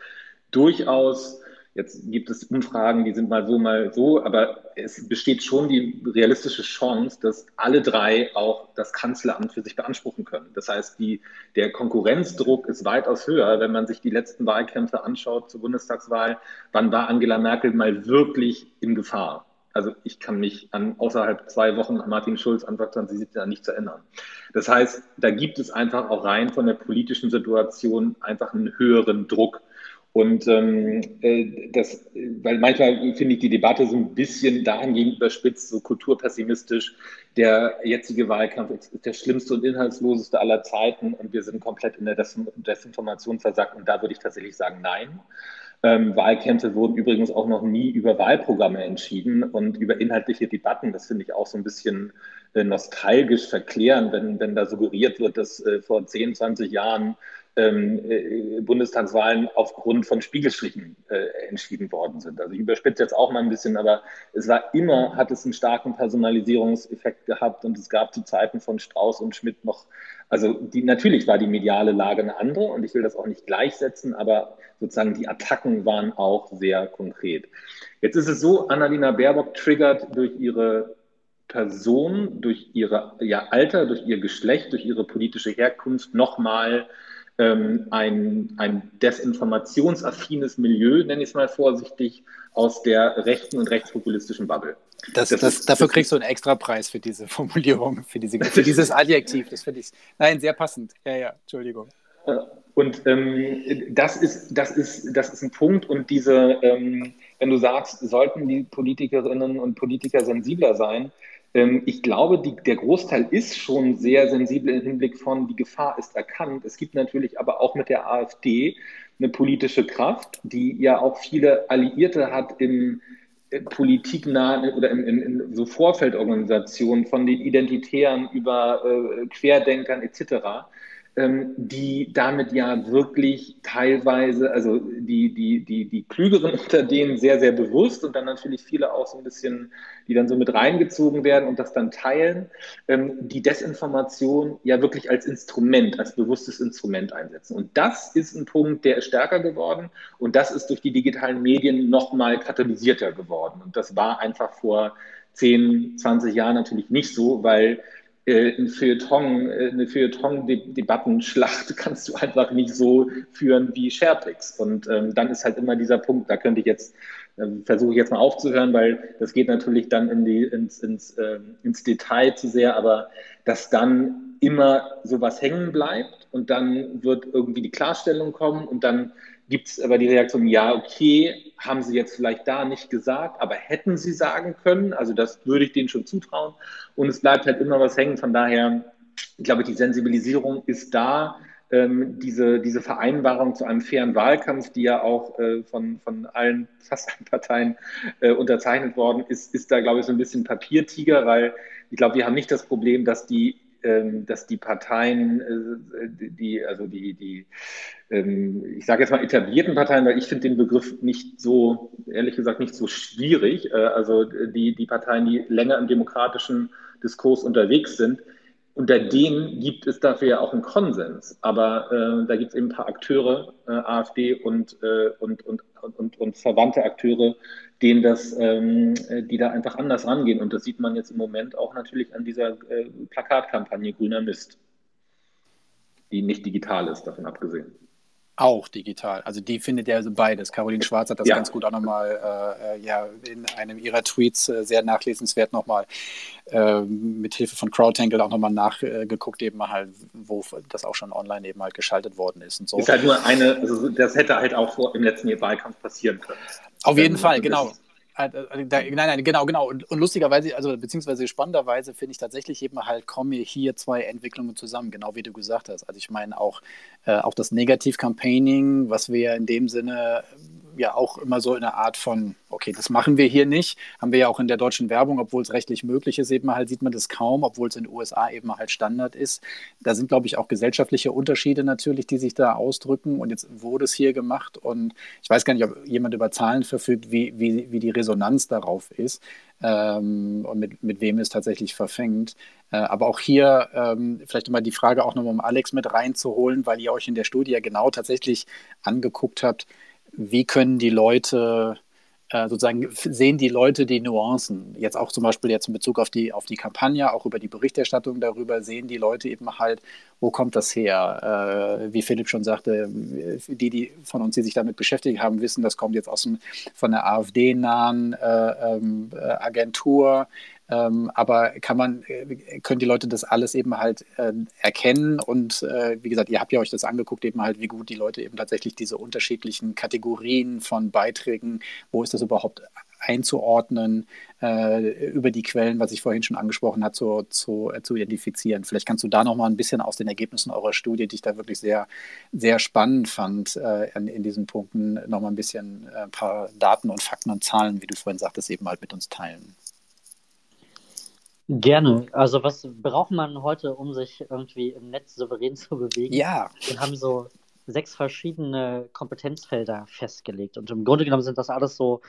Speaker 4: durchaus Jetzt gibt es Umfragen, die sind mal so, mal so, aber es besteht schon die realistische Chance, dass alle drei auch das Kanzleramt für sich beanspruchen können. Das heißt, die, der Konkurrenzdruck ist weitaus höher, wenn man sich die letzten Wahlkämpfe anschaut zur Bundestagswahl. Wann war Angela Merkel mal wirklich in Gefahr? Also ich kann mich an außerhalb zwei Wochen an Martin Schulz Antwort 2017 an nichts erinnern. Das heißt, da gibt es einfach auch rein von der politischen Situation einfach einen höheren Druck. Und ähm, äh, das, weil manchmal finde ich die Debatte so ein bisschen dahingehend überspitzt, so kulturpessimistisch. Der jetzige Wahlkampf ist der schlimmste und inhaltsloseste aller Zeiten und wir sind komplett in der Desinformation versagt. Und da würde ich tatsächlich sagen, nein. Ähm, Wahlkämpfe wurden übrigens auch noch nie über Wahlprogramme entschieden und über inhaltliche Debatten. Das finde ich auch so ein bisschen äh, nostalgisch verklären, wenn, wenn da suggeriert wird, dass äh, vor 10, 20 Jahren ähm, äh, Bundestagswahlen aufgrund von Spiegelstrichen äh, entschieden worden sind. Also ich überspitze jetzt auch mal ein bisschen, aber es war immer, hat es einen starken Personalisierungseffekt gehabt und es gab zu Zeiten von Strauß und Schmidt noch, also die, natürlich war die mediale Lage eine andere und ich will das auch nicht gleichsetzen, aber sozusagen die Attacken waren auch sehr konkret. Jetzt ist es so, Annalena Baerbock triggert durch ihre Person, durch ihr ja, Alter, durch ihr Geschlecht, durch ihre politische Herkunft nochmal ähm, ein, ein desinformationsaffines Milieu, nenne ich es mal vorsichtig, aus der rechten und rechtspopulistischen Bubble.
Speaker 1: Das, das, das, dafür kriegst du einen Extrapreis für diese Formulierung, für, diese, für dieses Adjektiv. Das finde ich, nein, sehr passend. Ja, ja, Entschuldigung.
Speaker 4: Und ähm, das, ist, das, ist, das ist ein Punkt. Und diese, ähm, wenn du sagst, sollten die Politikerinnen und Politiker sensibler sein, ähm, ich glaube, die, der Großteil ist schon sehr sensibel im Hinblick von, die Gefahr ist erkannt. Es gibt natürlich aber auch mit der AfD eine politische Kraft, die ja auch viele Alliierte hat im äh, politiknahen oder in, in, in, so Vorfeldorganisationen von den Identitären über äh, Querdenkern etc die damit ja wirklich teilweise, also die, die, die, die Klügeren unter denen sehr, sehr bewusst und dann natürlich viele auch so ein bisschen, die dann so mit reingezogen werden und das dann teilen, ähm, die Desinformation ja wirklich als Instrument, als bewusstes Instrument einsetzen. Und das ist ein Punkt, der ist stärker geworden und das ist durch die digitalen Medien nochmal katalysierter geworden. Und das war einfach vor 10, 20 Jahren natürlich nicht so, weil ein Feuilleton, äh, eine Feuilleton-Debattenschlacht kannst du einfach nicht so führen wie SharePix. Und ähm, dann ist halt immer dieser Punkt, da könnte ich jetzt, äh, versuche ich jetzt mal aufzuhören, weil das geht natürlich dann in die, ins, ins, äh, ins Detail zu sehr, aber dass dann immer sowas hängen bleibt und dann wird irgendwie die Klarstellung kommen und dann gibt es aber die Reaktion, ja, okay, haben Sie jetzt vielleicht da nicht gesagt, aber hätten Sie sagen können, also das würde ich denen schon zutrauen. Und es bleibt halt immer was hängen, von daher, ich glaube, die Sensibilisierung ist da, ähm, diese, diese Vereinbarung zu einem fairen Wahlkampf, die ja auch äh, von, von allen, fast allen Parteien äh, unterzeichnet worden ist, ist da, glaube ich, so ein bisschen Papiertiger, weil ich glaube, wir haben nicht das Problem, dass die dass die Parteien, äh, die, also die, die ähm, ich sage jetzt mal etablierten Parteien, weil ich finde den Begriff nicht so, ehrlich gesagt, nicht so schwierig. Äh, also die, die Parteien, die länger im demokratischen Diskurs unterwegs sind, unter denen gibt es dafür ja auch einen Konsens. Aber äh, da gibt es eben ein paar Akteure, äh, AfD und, äh, und, und, und, und verwandte Akteure, denen das, ähm, die da einfach anders rangehen. Und das sieht man jetzt im Moment auch natürlich an dieser äh, Plakatkampagne Grüner Mist, die nicht digital ist, davon abgesehen.
Speaker 1: Auch digital. Also die findet ja beides. Caroline Schwarz hat das ja. ganz gut auch nochmal äh, ja, in einem ihrer Tweets äh, sehr nachlesenswert nochmal äh, mit Hilfe von Crowdtangle auch nochmal nachgeguckt, eben halt, wo das auch schon online eben halt geschaltet worden ist und so.
Speaker 4: Ist halt nur eine, also das hätte halt auch vor, im letzten Jahr Wahlkampf passieren können.
Speaker 1: Auf jeden Fall, genau. Äh, äh, nein, nein, genau, genau. Und, und, lustigerweise, also beziehungsweise spannenderweise finde ich tatsächlich eben halt, kommen hier zwei Entwicklungen zusammen, genau wie du gesagt hast. Also ich meine auch, äh, auch das Negativ-Campaigning, was wir in dem Sinne ja auch immer so in einer Art von, okay, das machen wir hier nicht, haben wir ja auch in der deutschen Werbung, obwohl es rechtlich möglich ist, eben halt sieht man das kaum, obwohl es in den USA eben halt Standard ist. Da sind, glaube ich, auch gesellschaftliche Unterschiede natürlich, die sich da ausdrücken und jetzt wurde es hier gemacht und ich weiß gar nicht, ob jemand über Zahlen verfügt, wie, wie, wie die Resonanz darauf ist ähm, und mit, mit wem es tatsächlich verfängt. Äh, aber auch hier ähm, vielleicht mal die Frage auch nochmal um Alex mit reinzuholen, weil ihr euch in der Studie ja genau tatsächlich angeguckt habt, wie können die Leute äh, sozusagen sehen die Leute die Nuancen. Jetzt auch zum Beispiel jetzt in Bezug auf die, auf die Kampagne, auch über die Berichterstattung darüber, sehen die Leute eben halt, wo kommt das her? Äh, wie Philipp schon sagte, die, die von uns, die sich damit beschäftigt haben, wissen, das kommt jetzt aus dem, von der AfD-nahen äh, ähm, äh, Agentur. Ähm, aber kann man, äh, können die Leute das alles eben halt äh, erkennen? Und äh, wie gesagt, ihr habt ja euch das angeguckt, eben halt, wie gut die Leute eben tatsächlich diese unterschiedlichen Kategorien von Beiträgen, wo ist das überhaupt einzuordnen, äh, über die Quellen, was ich vorhin schon angesprochen habe, zu, zu, äh, zu identifizieren. Vielleicht kannst du da noch mal ein bisschen aus den Ergebnissen eurer Studie, die ich da wirklich sehr, sehr spannend fand, äh, in, in, diesen Punkten noch mal ein bisschen ein paar Daten und Fakten und Zahlen, wie du vorhin sagtest, eben halt mit uns teilen.
Speaker 2: Gerne. Also was braucht man heute, um sich irgendwie im Netz souverän zu bewegen?
Speaker 1: Ja.
Speaker 2: Wir haben so sechs verschiedene Kompetenzfelder festgelegt. Und im Grunde genommen sind das alles so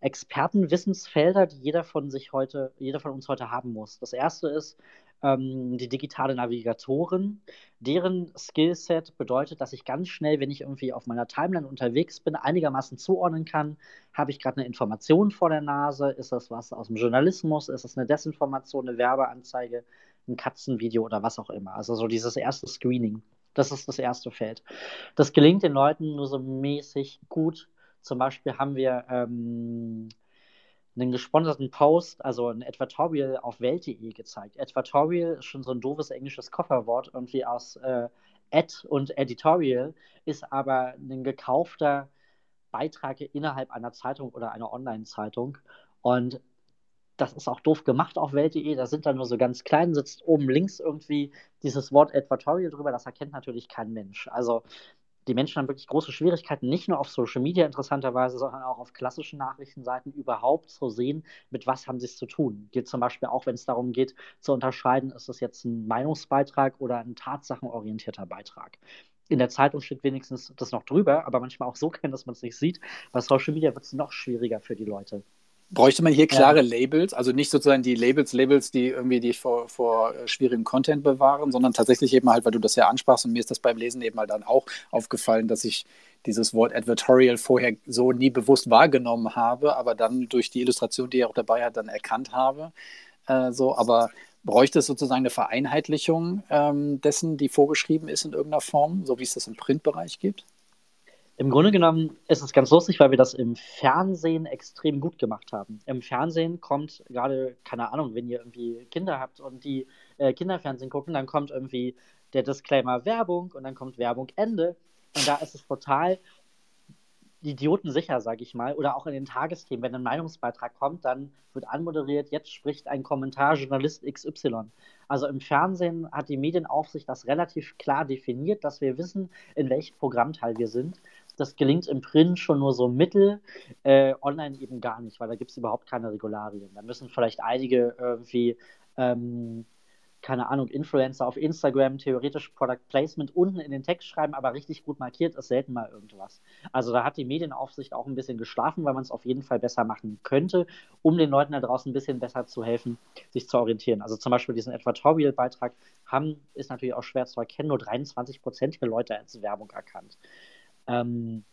Speaker 2: Expertenwissensfelder, die jeder von sich heute, jeder von uns heute haben muss. Das erste ist ähm, die digitale Navigatorin. Deren Skillset bedeutet, dass ich ganz schnell, wenn ich irgendwie auf meiner Timeline unterwegs bin, einigermaßen zuordnen kann, habe ich gerade eine Information vor der Nase, ist das was aus dem Journalismus, ist das eine Desinformation, eine Werbeanzeige, ein Katzenvideo oder was auch immer. Also so dieses erste Screening. Das ist das erste Feld. Das gelingt den Leuten nur so mäßig gut. Zum Beispiel haben wir ähm, einen gesponserten Post, also ein Advertorial auf Welt.de gezeigt. Advertorial ist schon so ein doofes englisches Kofferwort, irgendwie aus äh, Ad und Editorial, ist aber ein gekaufter Beitrag innerhalb einer Zeitung oder einer Online-Zeitung. Und das ist auch doof gemacht auf Welt.de. Da sind dann nur so ganz klein, sitzt oben links irgendwie dieses Wort Advertorial drüber. Das erkennt natürlich kein Mensch. Also die Menschen haben wirklich große Schwierigkeiten, nicht nur auf Social Media interessanterweise, sondern auch auf klassischen Nachrichtenseiten überhaupt zu sehen, mit was haben sie es zu tun. Geht zum Beispiel auch, wenn es darum geht, zu unterscheiden, ist das jetzt ein Meinungsbeitrag oder ein tatsachenorientierter Beitrag. In der Zeitung steht wenigstens das noch drüber, aber manchmal auch so kennen, dass man es nicht sieht. Bei Social Media wird es noch schwieriger für die Leute.
Speaker 1: Bräuchte man hier klare ja. Labels, also nicht sozusagen die Labels, Labels, die irgendwie dich vor, vor äh, schwierigem Content bewahren, sondern tatsächlich eben halt, weil du das ja ansprachst und mir ist das beim Lesen eben halt dann auch aufgefallen, dass ich dieses Wort Advertorial vorher so nie bewusst wahrgenommen habe, aber dann durch die Illustration, die er auch dabei hat, dann erkannt habe. Äh, so, aber bräuchte es sozusagen eine Vereinheitlichung ähm, dessen, die vorgeschrieben ist in irgendeiner Form, so wie es das im Printbereich gibt?
Speaker 2: Im Grunde genommen ist es ganz lustig, weil wir das im Fernsehen extrem gut gemacht haben. Im Fernsehen kommt gerade, keine Ahnung, wenn ihr irgendwie Kinder habt und die äh, Kinderfernsehen gucken, dann kommt irgendwie der Disclaimer Werbung und dann kommt Werbung Ende. Und da ist es total idiotensicher, sage ich mal. Oder auch in den Tagesthemen, wenn ein Meinungsbeitrag kommt, dann wird anmoderiert, jetzt spricht ein Kommentar Journalist XY. Also im Fernsehen hat die Medienaufsicht das relativ klar definiert, dass wir wissen, in welchem Programmteil wir sind. Das gelingt im Print schon nur so mittel, äh, online eben gar nicht, weil da gibt es überhaupt keine Regularien. Da müssen vielleicht einige irgendwie, ähm, keine Ahnung, Influencer auf Instagram theoretisch Product Placement unten in den Text schreiben, aber richtig gut markiert ist selten mal irgendwas. Also da hat die Medienaufsicht auch ein bisschen geschlafen, weil man es auf jeden Fall besser machen könnte, um den Leuten da draußen ein bisschen besser zu helfen, sich zu orientieren. Also zum Beispiel diesen Advertorial-Beitrag haben, ist natürlich auch schwer zu erkennen, nur 23 Prozent der Leute als Werbung erkannt. Ähm,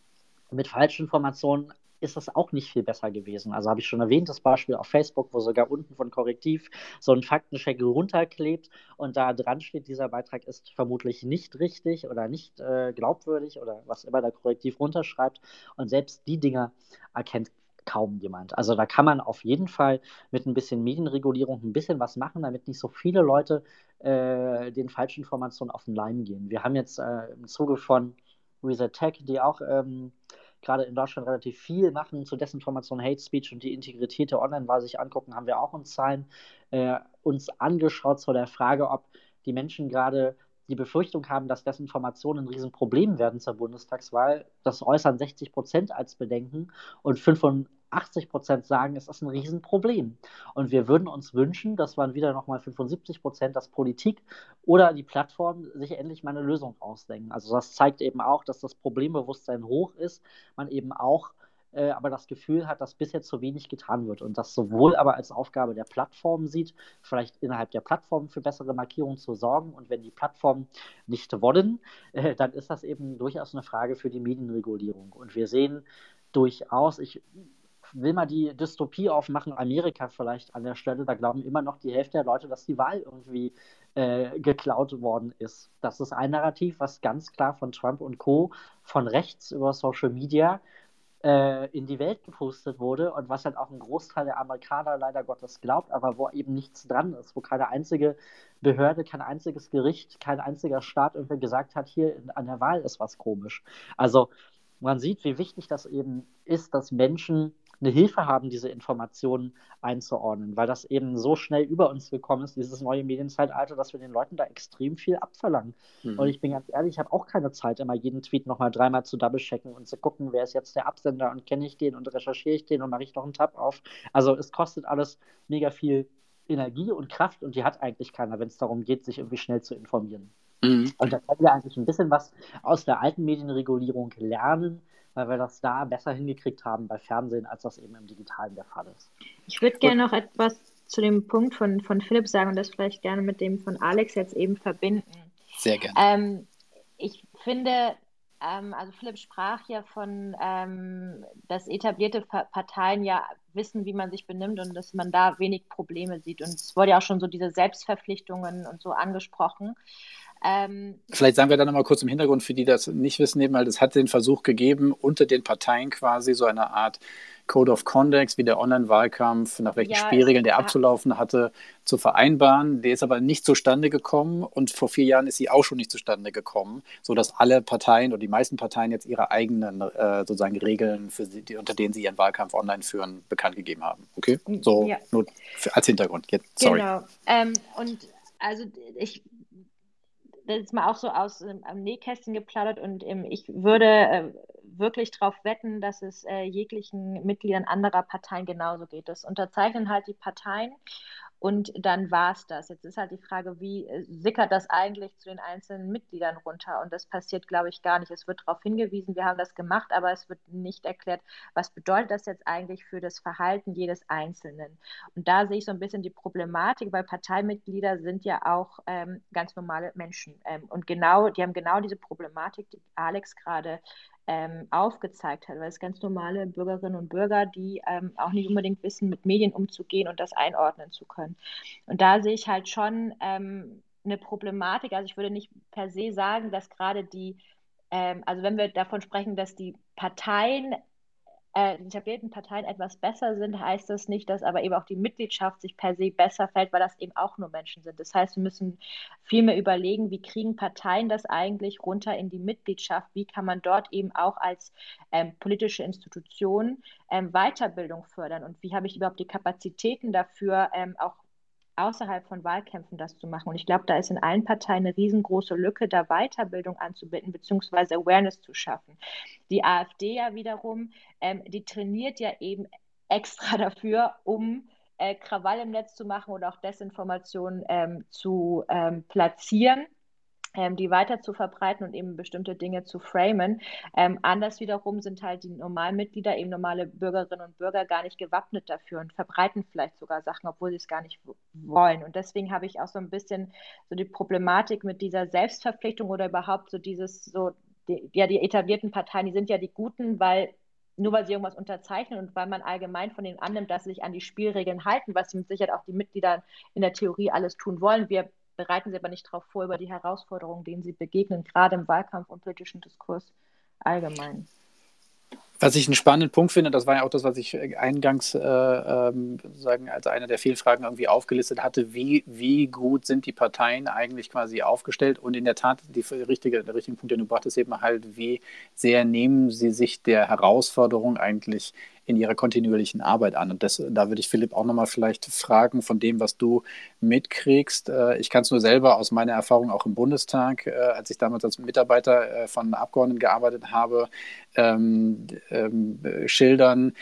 Speaker 2: mit Falschinformationen ist das auch nicht viel besser gewesen. Also habe ich schon erwähnt, das Beispiel auf Facebook, wo sogar unten von Korrektiv so ein Faktencheck runterklebt und da dran steht, dieser Beitrag ist vermutlich nicht richtig oder nicht äh, glaubwürdig oder was immer der Korrektiv runterschreibt. Und selbst die Dinger erkennt kaum jemand. Also da kann man auf jeden Fall mit ein bisschen Medienregulierung ein bisschen was machen, damit nicht so viele Leute äh, den Falschinformationen auf den Leim gehen. Wir haben jetzt äh, im Zuge von Reset Tech, die auch ähm, gerade in Deutschland relativ viel machen zu Desinformation, Hate Speech und die integrierte Online-Wahl sich angucken, haben wir auch uns Zahlen äh, uns angeschaut zu der Frage, ob die Menschen gerade die Befürchtung haben, dass Desinformation ein Riesenproblem werden zur Bundestagswahl. Das äußern 60 Prozent als Bedenken und 85 Prozent sagen, es ist ein Riesenproblem. Und wir würden uns wünschen, das waren wieder nochmal 75 Prozent, dass Politik oder die Plattform sich endlich mal eine Lösung ausdenken. Also das zeigt eben auch, dass das Problembewusstsein hoch ist, man eben auch äh, aber das Gefühl hat, dass bisher zu wenig getan wird und das sowohl aber als Aufgabe der Plattform sieht, vielleicht innerhalb der Plattform für bessere Markierungen zu sorgen und wenn die Plattformen nicht wollen, äh, dann ist das eben durchaus eine Frage für die Medienregulierung und wir sehen durchaus, ich will mal die Dystopie aufmachen, Amerika vielleicht an der Stelle, da glauben immer noch die Hälfte der Leute, dass die Wahl irgendwie äh, geklaut worden ist. Das ist ein Narrativ, was ganz klar von Trump und Co. von rechts über Social Media äh, in die Welt gepustet wurde und was halt auch ein Großteil der Amerikaner leider Gottes glaubt, aber wo eben nichts dran ist, wo keine einzige Behörde, kein einziges Gericht, kein einziger Staat irgendwie gesagt hat, hier an der Wahl ist was komisch. Also man sieht, wie wichtig das eben ist, dass Menschen eine Hilfe haben, diese Informationen einzuordnen, weil das eben so schnell über uns gekommen ist, dieses neue Medienzeitalter, dass wir den Leuten da extrem viel abverlangen. Mhm. Und ich bin ganz ehrlich, ich habe auch keine Zeit, immer jeden Tweet nochmal dreimal zu double-checken und zu gucken, wer ist jetzt der Absender und kenne ich den und recherchiere ich den und mache ich noch einen Tab auf. Also es kostet alles mega viel Energie und Kraft und die hat eigentlich keiner, wenn es darum geht, sich irgendwie schnell zu informieren. Mhm. Und da können wir eigentlich ein bisschen was aus der alten Medienregulierung lernen, weil wir das da besser hingekriegt haben bei Fernsehen, als das eben im Digitalen der Fall ist.
Speaker 3: Ich würde gerne noch etwas zu dem Punkt von, von Philipp sagen und das vielleicht gerne mit dem von Alex jetzt eben verbinden.
Speaker 1: Sehr gerne.
Speaker 3: Ähm, ich finde, ähm, also Philipp sprach ja von, ähm, dass etablierte Parteien ja wissen, wie man sich benimmt und dass man da wenig Probleme sieht. Und es wurde ja auch schon so diese Selbstverpflichtungen und so angesprochen.
Speaker 1: Ähm, Vielleicht sagen wir dann nochmal kurz im Hintergrund für die, das nicht wissen, eben, weil es hat den Versuch gegeben, unter den Parteien quasi so eine Art Code of Conduct, wie der Online-Wahlkampf, nach welchen ja, Spielregeln der abzulaufen hatte, zu vereinbaren. Der ist aber nicht zustande gekommen und vor vier Jahren ist sie auch schon nicht zustande gekommen, sodass alle Parteien oder die meisten Parteien jetzt ihre eigenen äh, sozusagen Regeln, für sie, die, unter denen sie ihren Wahlkampf online führen, bekannt gegeben haben. Okay? So ja. nur für, als Hintergrund. Jetzt, sorry. Genau.
Speaker 3: Ähm, und also ich das ist mal auch so aus ähm, Nähkästchen geplaudert und ähm, ich würde äh, wirklich darauf wetten, dass es äh, jeglichen Mitgliedern anderer Parteien genauso geht. Das unterzeichnen halt die Parteien und dann war es das. Jetzt ist halt die Frage, wie äh, sickert das eigentlich zu den einzelnen Mitgliedern runter? Und das passiert, glaube ich, gar nicht. Es wird darauf hingewiesen, wir haben das gemacht, aber es wird nicht erklärt, was bedeutet das jetzt eigentlich für das Verhalten jedes Einzelnen. Und da sehe ich so ein bisschen die Problematik, weil Parteimitglieder sind ja auch ähm, ganz normale Menschen. Ähm, und genau, die haben genau diese Problematik, die Alex gerade ähm, aufgezeigt hat, weil es ganz normale Bürgerinnen und Bürger, die ähm, auch nicht unbedingt wissen, mit Medien umzugehen und das einordnen zu können. Und da sehe ich halt schon ähm, eine Problematik. Also ich würde nicht per se sagen, dass gerade die, ähm, also wenn wir davon sprechen, dass die Parteien äh, die etablierten Parteien etwas besser sind, heißt das nicht, dass aber eben auch die Mitgliedschaft sich per se besser fällt, weil das eben auch nur Menschen sind. Das heißt, wir müssen viel mehr überlegen, wie kriegen Parteien das eigentlich runter in die Mitgliedschaft? Wie kann man dort eben auch als ähm, politische Institution ähm, Weiterbildung fördern? Und wie habe ich überhaupt die Kapazitäten dafür, ähm, auch außerhalb von Wahlkämpfen das zu machen. Und ich glaube, da ist in allen Parteien eine riesengroße Lücke, da Weiterbildung anzubinden, beziehungsweise Awareness zu schaffen. Die AfD ja wiederum, ähm, die trainiert ja eben extra dafür, um äh, Krawall im Netz zu machen oder auch Desinformation ähm, zu ähm, platzieren die weiter zu verbreiten und eben bestimmte Dinge zu framen. Ähm, anders wiederum sind halt die normalen Mitglieder, eben normale Bürgerinnen und Bürger, gar nicht gewappnet dafür und verbreiten vielleicht sogar Sachen, obwohl sie es gar nicht wollen. Und deswegen habe ich auch so ein bisschen so die Problematik mit dieser Selbstverpflichtung oder überhaupt so dieses, so, die, ja, die etablierten Parteien, die sind ja die Guten, weil nur weil sie irgendwas unterzeichnen und weil man allgemein von ihnen annimmt, dass sie sich an die Spielregeln halten, was mit Sicherheit auch die Mitglieder in der Theorie alles tun wollen. Wir bereiten sie aber nicht darauf vor, über die Herausforderungen, denen sie begegnen, gerade im Wahlkampf und politischen Diskurs allgemein.
Speaker 1: Was ich einen spannenden Punkt finde, das war ja auch das, was ich eingangs äh, ähm, sagen, als eine der Fehlfragen irgendwie aufgelistet hatte, wie, wie gut sind die Parteien eigentlich quasi aufgestellt? Und in der Tat, die richtige, der richtige Punkt, den du brachtest, eben halt, wie sehr nehmen sie sich der Herausforderung eigentlich in ihrer kontinuierlichen Arbeit an. Und das, da würde ich Philipp auch nochmal vielleicht fragen von dem, was du mitkriegst. Äh, ich kann es nur selber aus meiner Erfahrung auch im Bundestag, äh, als ich damals als Mitarbeiter äh, von Abgeordneten gearbeitet habe, ähm, ähm, schildern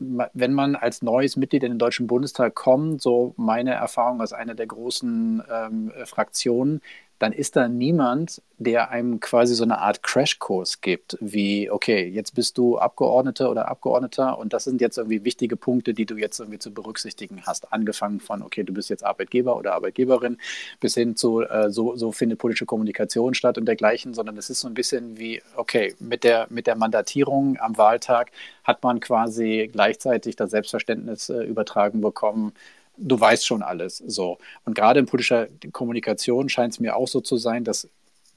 Speaker 1: wenn man als neues Mitglied in den Deutschen Bundestag kommt, so meine Erfahrung als einer der großen ähm, Fraktionen, dann ist da niemand, der einem quasi so eine Art Crashkurs gibt, wie, okay, jetzt bist du Abgeordneter oder Abgeordneter und das sind jetzt irgendwie wichtige Punkte, die du jetzt irgendwie zu berücksichtigen hast. Angefangen von, okay, du bist jetzt Arbeitgeber oder Arbeitgeberin, bis hin zu, äh, so, so findet politische Kommunikation statt und dergleichen, sondern es ist so ein bisschen wie, okay, mit der, mit der Mandatierung am Wahltag hat man quasi gleichzeitig das Selbstverständnis äh, übertragen bekommen, du weißt schon alles. So. Und gerade in politischer Kommunikation scheint es mir auch so zu sein, dass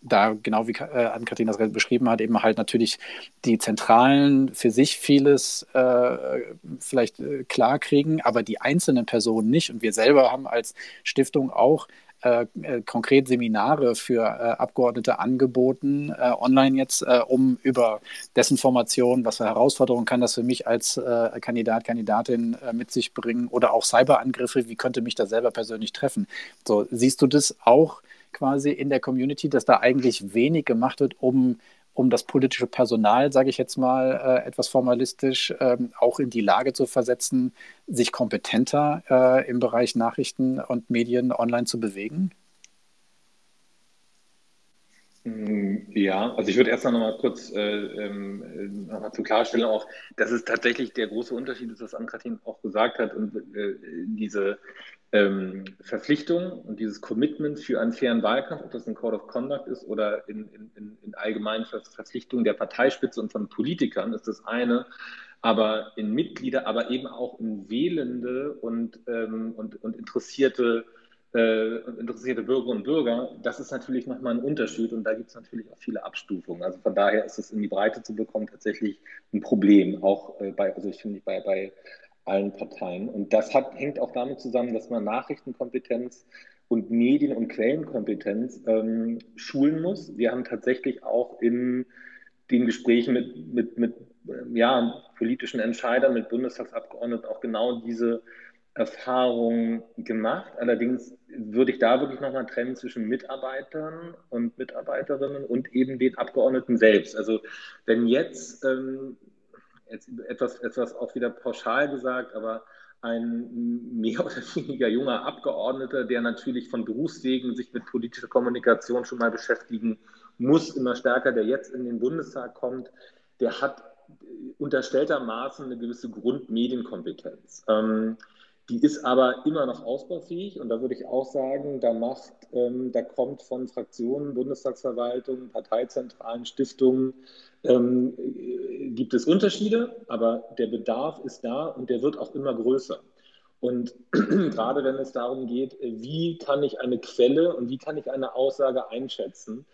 Speaker 1: da, genau wie äh, Ann-Kathrin das beschrieben hat, eben halt natürlich die Zentralen für sich vieles äh, vielleicht äh, klar kriegen, aber die einzelnen Personen nicht. Und wir selber haben als Stiftung auch äh, äh, konkret Seminare für äh, Abgeordnete angeboten, äh, online jetzt, äh, um über Desinformation, was für Herausforderungen kann das für mich als äh, Kandidat, Kandidatin mit sich bringen oder auch Cyberangriffe, wie könnte mich das selber persönlich treffen. So, siehst du das auch quasi in der Community, dass da eigentlich wenig gemacht wird, um um das politische Personal, sage ich jetzt mal äh, etwas formalistisch, ähm, auch in die Lage zu versetzen, sich kompetenter äh, im Bereich Nachrichten und Medien online zu bewegen?
Speaker 4: Mm, ja, also ich würde erst noch mal kurz äh, ähm, noch mal zur Klarstellung auch, dass es tatsächlich der große Unterschied ist, was Ann-Kathrin auch gesagt hat und äh, diese ähm, Verpflichtung und dieses Commitment für einen fairen Wahlkampf, ob das ein Code of Conduct ist oder in, in, in allgemeinen Verpflichtungen der Parteispitze und von Politikern, ist das eine. Aber in Mitglieder, aber eben auch in Wählende und, ähm, und, und interessierte äh, interessierte Bürgerinnen und Bürger, das ist natürlich nochmal ein Unterschied und da gibt es natürlich auch viele Abstufungen. Also von daher ist es in die Breite zu bekommen tatsächlich ein Problem, auch äh, bei, also ich finde bei, bei allen Parteien. Und das hat, hängt auch damit zusammen, dass man Nachrichtenkompetenz und Medien- und Quellenkompetenz ähm, schulen muss. Wir haben tatsächlich auch in den Gesprächen mit, mit, mit ja, politischen Entscheidern, mit Bundestagsabgeordneten auch genau diese Erfahrung gemacht. Allerdings würde ich da wirklich nochmal trennen zwischen Mitarbeitern und Mitarbeiterinnen und eben den Abgeordneten selbst. Also wenn jetzt, ähm, jetzt etwas, etwas auch wieder pauschal gesagt, aber ein mehr oder weniger junger Abgeordneter, der natürlich von Berufswegen sich mit politischer Kommunikation schon mal beschäftigen muss, immer stärker, der jetzt in den Bundestag kommt, der hat unterstelltermaßen eine gewisse Grundmedienkompetenz. Ähm, die ist aber immer noch ausbaufähig und da würde ich auch sagen, da macht, ähm, da kommt von Fraktionen, Bundestagsverwaltung, Parteizentralen, Stiftungen, ähm, gibt es Unterschiede, aber der Bedarf ist da und der wird auch immer größer. Und gerade wenn es darum geht, wie kann ich eine Quelle und wie kann ich eine Aussage einschätzen,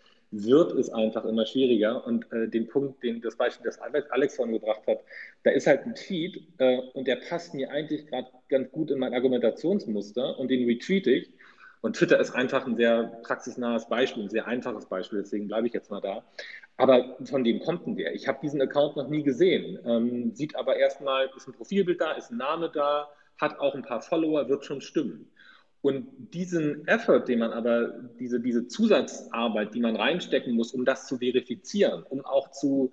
Speaker 4: wird es einfach immer schwieriger. Und äh, den Punkt, den das Beispiel, das Alex von gebracht hat, da ist halt ein Tweet äh, und der passt mir eigentlich gerade ganz gut in mein Argumentationsmuster und den retweete ich. Und Twitter ist einfach ein sehr praxisnahes Beispiel, ein sehr einfaches Beispiel, deswegen bleibe ich jetzt mal da. Aber von dem kommt ein der. Ich habe diesen Account noch nie gesehen, ähm, sieht aber erstmal, ist ein Profilbild da, ist ein Name da, hat auch ein paar Follower, wird schon stimmen. Und diesen Effort, den man aber, diese, diese Zusatzarbeit, die man reinstecken muss, um das zu verifizieren, um auch zu,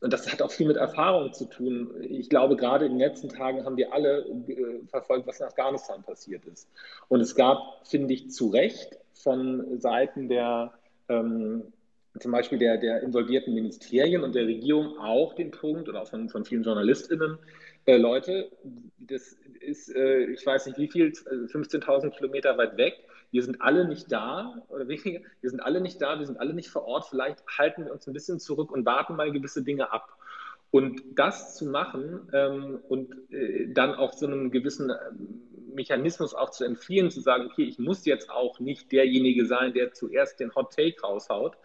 Speaker 4: und das hat auch viel mit Erfahrung zu tun. Ich glaube, gerade in den letzten Tagen haben wir alle äh, verfolgt, was in Afghanistan passiert ist. Und es gab, finde ich, zu Recht von Seiten der, ähm, zum Beispiel der, der involvierten Ministerien und der Regierung auch den Punkt oder auch von, von vielen JournalistInnen, äh, Leute, das ist, äh, ich weiß nicht wie viel, 15.000 äh, Kilometer weit weg. Wir sind alle nicht da oder weniger. Wir sind alle nicht da, wir sind alle nicht vor Ort. Vielleicht halten wir uns ein bisschen zurück und warten mal gewisse Dinge ab. Und das zu machen ähm, und äh, dann auch so einen gewissen ähm, Mechanismus auch zu empfehlen, zu sagen, okay, ich muss jetzt auch nicht derjenige sein, der zuerst den Hot Take raushaut,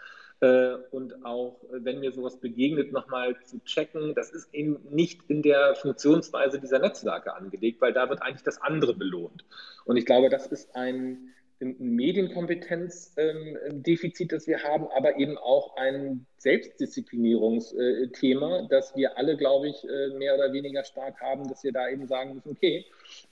Speaker 4: und auch, äh, wenn mir sowas begegnet, nochmal zu checken. Das ist eben nicht in der Funktionsweise dieser Netzwerke angelegt, weil da wird eigentlich das andere belohnt. Und ich glaube, das ist ein, Medienkompetenzdefizit, das wir haben, aber eben auch ein Selbstdisziplinierungsthema, das wir alle, glaube ich, äh, mehr oder weniger stark haben, dass wir da eben sagen müssen, okay,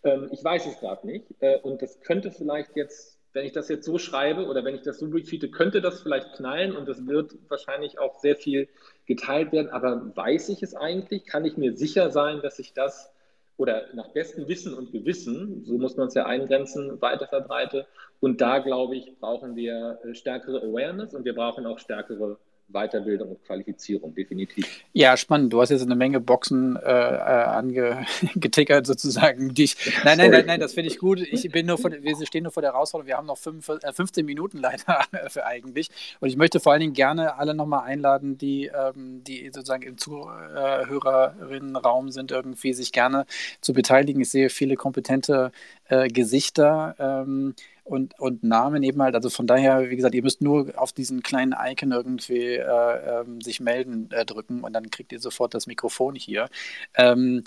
Speaker 4: ähm, ich weiß es gerade nicht und das könnte vielleicht jetzt wenn ich das jetzt so schreibe oder wenn ich das so retweete, könnte das vielleicht knallen und das wird wahrscheinlich auch sehr viel geteilt werden. Aber weiß ich es eigentlich? Kann ich mir sicher sein, dass ich das oder nach bestem Wissen und Gewissen, so muss man es ja eingrenzen, weiter verbreite? Und da, glaube ich, brauchen wir äh, stärkere Awareness und wir brauchen auch stärkere Weiterbildung und Qualifizierung, definitiv.
Speaker 1: Ja, spannend. Du hast jetzt eine Menge Boxen äh, äh angetickert sozusagen. Die ich, nein, nein, nein, nein, das finde ich gut. Ich bin nur vor, wir stehen nur vor der Herausforderung. Wir haben noch fünf, äh, 15 Minuten leider für eigentlich. Und ich möchte vor allen Dingen gerne alle nochmal einladen, die, ähm, die sozusagen im Zuhörerinnenraum sind, irgendwie sich gerne zu beteiligen. Ich sehe viele kompetente äh, Gesichter. Ähm, und, und Namen eben halt. Also von daher, wie gesagt, ihr müsst nur auf diesen kleinen Icon irgendwie äh, ähm, sich melden äh, drücken und dann kriegt ihr sofort das Mikrofon hier. Ähm,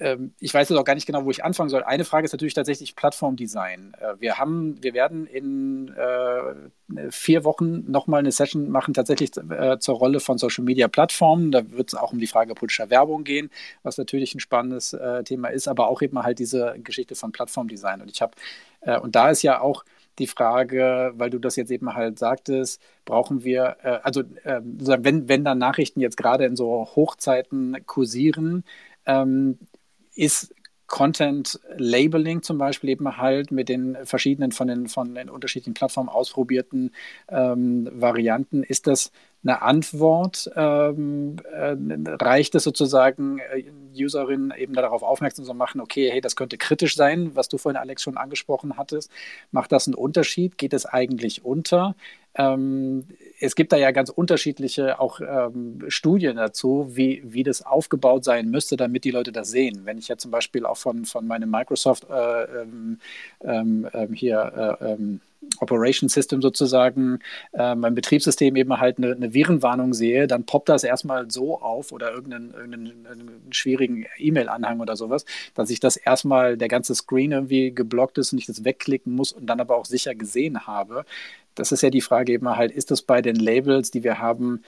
Speaker 1: ähm, ich weiß jetzt auch gar nicht genau, wo ich anfangen soll. Eine Frage ist natürlich tatsächlich Plattformdesign. Äh, wir haben, wir werden in äh, vier Wochen nochmal eine Session machen, tatsächlich äh, zur Rolle von Social Media Plattformen. Da wird es auch um die Frage politischer Werbung gehen, was natürlich ein spannendes äh, Thema ist, aber auch eben halt diese Geschichte von Plattformdesign. Und ich habe und da ist ja auch die Frage, weil du das jetzt eben halt sagtest, brauchen wir, äh, also äh, wenn, wenn da Nachrichten jetzt gerade in so Hochzeiten kursieren, ähm, ist Content Labeling zum Beispiel eben halt mit den verschiedenen von den von den unterschiedlichen Plattformen ausprobierten ähm, Varianten. Ist das eine Antwort? Ähm, äh, reicht es sozusagen, äh, Userinnen eben darauf aufmerksam zu machen, okay, hey, das könnte kritisch sein, was du vorhin, Alex, schon angesprochen hattest. Macht das einen Unterschied? Geht es eigentlich unter? Ähm, es gibt da ja ganz unterschiedliche auch ähm, Studien dazu, wie, wie das aufgebaut sein müsste, damit die Leute das sehen. Wenn ich jetzt zum Beispiel auch von, von meinem Microsoft äh, ähm, ähm, ähm hier äh, ähm, Operation System sozusagen, äh, mein Betriebssystem eben halt eine, eine, Virenwarnung sehe, dann poppt das erstmal so auf oder irgendeinen, irgendeinen schwierigen E-Mail-Anhang oder sowas, dass ich das erstmal der ganze Screen irgendwie geblockt ist und ich das wegklicken muss und dann aber auch sicher gesehen habe. Das ist ja die Frage eben halt, ist das bei den Labels, die wir haben,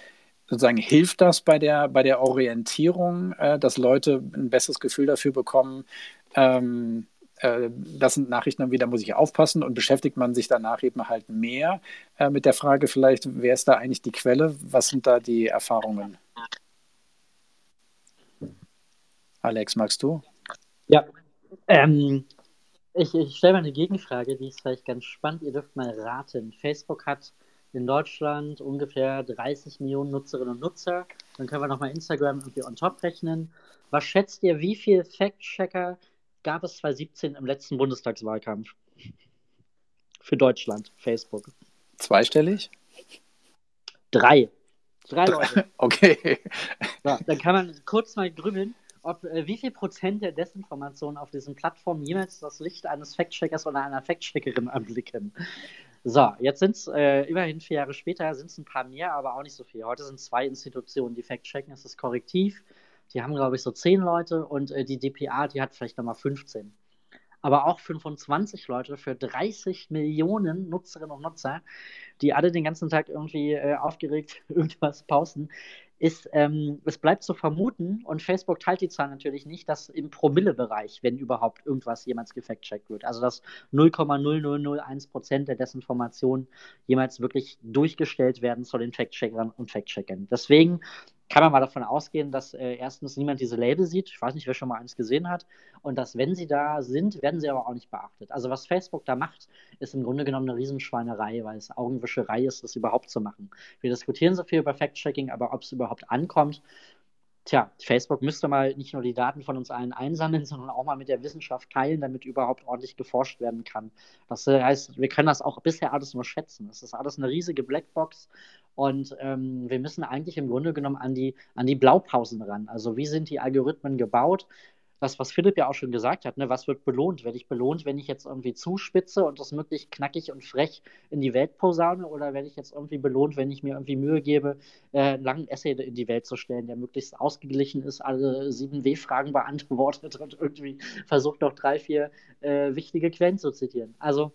Speaker 1: sozusagen hilft das bei der, bei der Orientierung, äh, dass Leute ein besseres Gefühl dafür bekommen, ähm, äh, das sind Nachrichten, wieder muss ich aufpassen und beschäftigt man sich danach eben halt mehr äh, mit der Frage vielleicht, wer ist da eigentlich die Quelle, was sind da die Erfahrungen? Alex, magst du?
Speaker 2: Ja, ähm, ich, ich stelle mal eine Gegenfrage, die ist vielleicht ganz spannend. Ihr dürft mal raten. Facebook hat in Deutschland ungefähr 30 Millionen Nutzerinnen und Nutzer. Dann können wir nochmal Instagram irgendwie on top rechnen. Was schätzt ihr, wie viele Fact-Checker gab es 2017 im letzten Bundestagswahlkampf? Für Deutschland, Facebook.
Speaker 1: Zweistellig?
Speaker 2: Drei. Drei Leute.
Speaker 1: okay.
Speaker 2: So, dann kann man kurz mal grübeln ob äh, wie viel Prozent der Desinformation auf diesen Plattformen jemals das Licht eines Fact-Checkers oder einer Fact-Checkerin anblicken. So, jetzt sind es äh, immerhin vier Jahre später, sind es ein paar mehr, aber auch nicht so viel. Heute sind zwei Institutionen, die Fact-Checken. Es ist Korrektiv, die haben, glaube ich, so zehn Leute und äh, die DPA, die hat vielleicht nochmal 15 aber auch 25 Leute für 30 Millionen Nutzerinnen und Nutzer, die alle den ganzen Tag irgendwie äh, aufgeregt irgendwas posten ist, ähm, es bleibt zu vermuten, und Facebook teilt die Zahl natürlich nicht, dass im Promille-Bereich, wenn überhaupt irgendwas jemals gefact-checkt wird, also dass 0,0001% der Desinformation jemals wirklich durchgestellt werden zu den Fact-Checkern und Fact-Checkern. Deswegen kann man mal davon ausgehen, dass äh, erstens niemand diese Label sieht. Ich weiß nicht, wer schon mal eins gesehen hat. Und dass, wenn sie da sind, werden sie aber auch nicht beachtet. Also, was Facebook da macht, ist im Grunde genommen eine Riesenschweinerei, weil es Augenwischerei ist, das überhaupt zu machen. Wir diskutieren so viel über Fact-Checking, aber ob es überhaupt ankommt, Tja, Facebook müsste mal nicht nur die Daten von uns allen einsammeln, sondern auch mal mit der Wissenschaft teilen, damit überhaupt ordentlich geforscht werden kann. Das heißt, wir können das auch bisher alles nur schätzen. Das ist alles eine riesige Blackbox und ähm, wir müssen eigentlich im Grunde genommen an die, an die Blaupausen ran. Also wie sind die Algorithmen gebaut? Das, was Philipp ja auch schon gesagt hat, ne, was wird belohnt? Werde ich belohnt, wenn ich jetzt irgendwie zuspitze und das möglichst knackig und frech in die Welt posaune? Oder werde ich jetzt irgendwie belohnt, wenn ich mir irgendwie Mühe gebe, äh, einen langen Essay in die Welt zu stellen, der möglichst ausgeglichen ist, alle sieben W-Fragen beantwortet und irgendwie versucht noch drei, vier äh, wichtige Quellen zu zitieren? Also,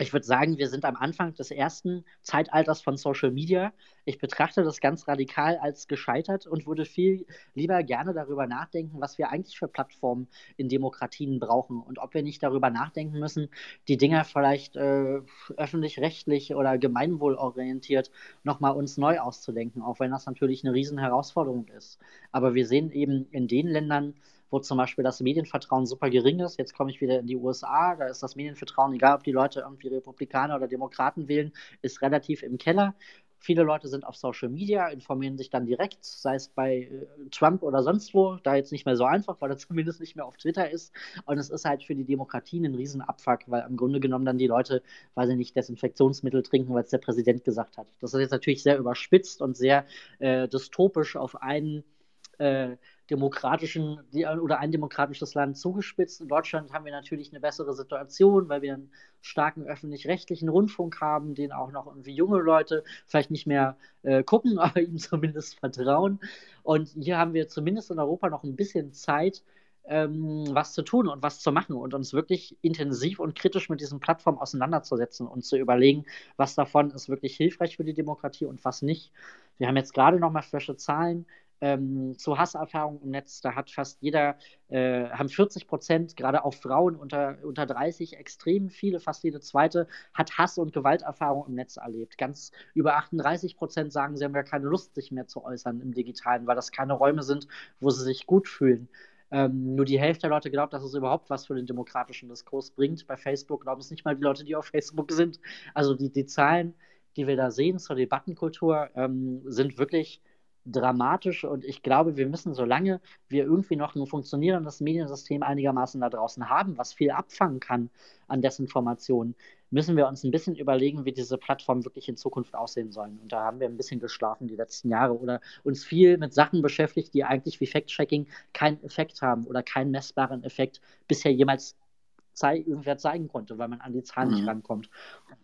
Speaker 2: ich würde sagen, wir sind am Anfang des ersten Zeitalters von Social Media. Ich betrachte das ganz radikal als gescheitert und würde viel lieber gerne darüber nachdenken, was wir eigentlich für Plattformen in Demokratien brauchen und ob wir nicht darüber nachdenken müssen, die Dinger vielleicht äh, öffentlich-rechtlich oder gemeinwohlorientiert nochmal uns neu auszudenken, auch wenn das natürlich eine Riesenherausforderung ist. Aber wir sehen eben in den Ländern, wo zum Beispiel das Medienvertrauen super gering ist. Jetzt komme ich wieder in die USA, da ist das Medienvertrauen, egal ob die Leute irgendwie Republikaner oder Demokraten wählen, ist relativ im Keller. Viele Leute sind auf Social Media, informieren sich dann direkt, sei es bei äh, Trump oder sonst wo, da jetzt nicht mehr so einfach, weil er zumindest nicht mehr auf Twitter ist. Und es ist halt für die Demokratien ein Riesenabfuck, weil im Grunde genommen dann die Leute, weil sie nicht Desinfektionsmittel trinken, weil es der Präsident gesagt hat. Das ist jetzt natürlich sehr überspitzt und sehr äh, dystopisch auf einen äh, demokratischen oder ein demokratisches Land zugespitzt. In Deutschland haben wir natürlich eine bessere Situation, weil wir einen starken öffentlich-rechtlichen Rundfunk haben, den auch noch irgendwie junge Leute vielleicht nicht mehr äh, gucken, aber ihm zumindest vertrauen. Und hier haben wir zumindest in Europa noch ein bisschen Zeit, ähm, was zu tun und was zu machen und uns wirklich intensiv und kritisch mit diesen Plattformen auseinanderzusetzen und zu überlegen, was davon ist wirklich hilfreich für die Demokratie und was nicht. Wir haben jetzt gerade noch mal frische Zahlen ähm, zu Hasserfahrungen im Netz. Da hat fast jeder, äh, haben 40 Prozent, gerade auch Frauen unter, unter 30, extrem viele, fast jede zweite, hat Hass- und Gewalterfahrung im Netz erlebt. Ganz über 38 Prozent sagen, sie haben gar keine Lust, sich mehr zu äußern im Digitalen, weil das keine Räume sind, wo sie sich gut fühlen. Ähm, nur die Hälfte der Leute glaubt, dass es überhaupt was für den demokratischen Diskurs bringt. Bei Facebook glauben es nicht mal die Leute, die auf Facebook sind. Also die, die Zahlen, die wir da sehen zur Debattenkultur, ähm, sind wirklich dramatisch und ich glaube, wir müssen, solange wir irgendwie noch ein funktionierendes Mediensystem einigermaßen da draußen haben, was viel abfangen kann an Desinformation, müssen wir uns ein bisschen überlegen, wie diese Plattformen wirklich in Zukunft aussehen sollen. Und da haben wir ein bisschen geschlafen die letzten Jahre oder uns viel mit Sachen beschäftigt, die eigentlich wie Fact-Checking keinen Effekt haben oder keinen messbaren Effekt bisher jemals zei irgendwer zeigen konnte, weil man an die Zahlen mhm. nicht rankommt.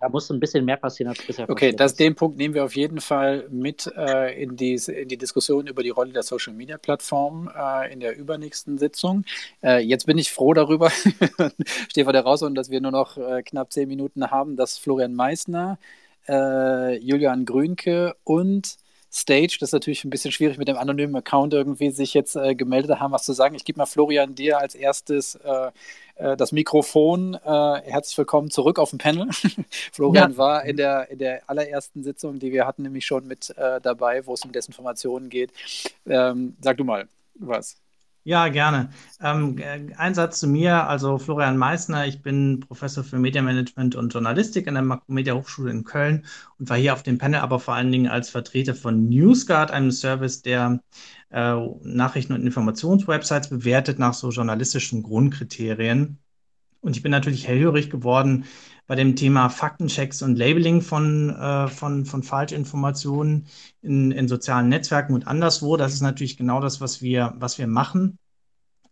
Speaker 2: Da muss ein bisschen mehr passieren als bisher.
Speaker 1: Okay, das, den Punkt nehmen wir auf jeden Fall mit äh, in, die, in die Diskussion über die Rolle der Social Media Plattform äh, in der übernächsten Sitzung. Äh, jetzt bin ich froh darüber, stehe vor der Herausforderung, dass wir nur noch äh, knapp zehn Minuten haben, dass Florian Meissner, äh, Julian Grünke und Stage. Das ist natürlich ein bisschen schwierig mit dem anonymen Account irgendwie sich jetzt äh, gemeldet haben, was zu sagen. Ich gebe mal Florian dir als erstes äh, äh, das Mikrofon. Äh, herzlich willkommen zurück auf dem Panel. Florian ja. war in der, in der allerersten Sitzung, die wir hatten, nämlich schon mit äh, dabei, wo es um Desinformationen geht. Ähm, sag du mal was.
Speaker 5: Ja, gerne. Ähm, ein Satz zu mir, also Florian Meissner, ich bin Professor für Medienmanagement und Journalistik an der Makromedia Hochschule in Köln und war hier auf dem Panel, aber vor allen Dingen als Vertreter von NewsGuard, einem Service, der äh, Nachrichten- und Informationswebsites bewertet nach so journalistischen Grundkriterien. Und ich bin natürlich hellhörig geworden bei dem Thema Faktenchecks und Labeling von, äh, von, von Falschinformationen in, in sozialen Netzwerken und anderswo. Das ist natürlich genau das, was wir, was wir machen.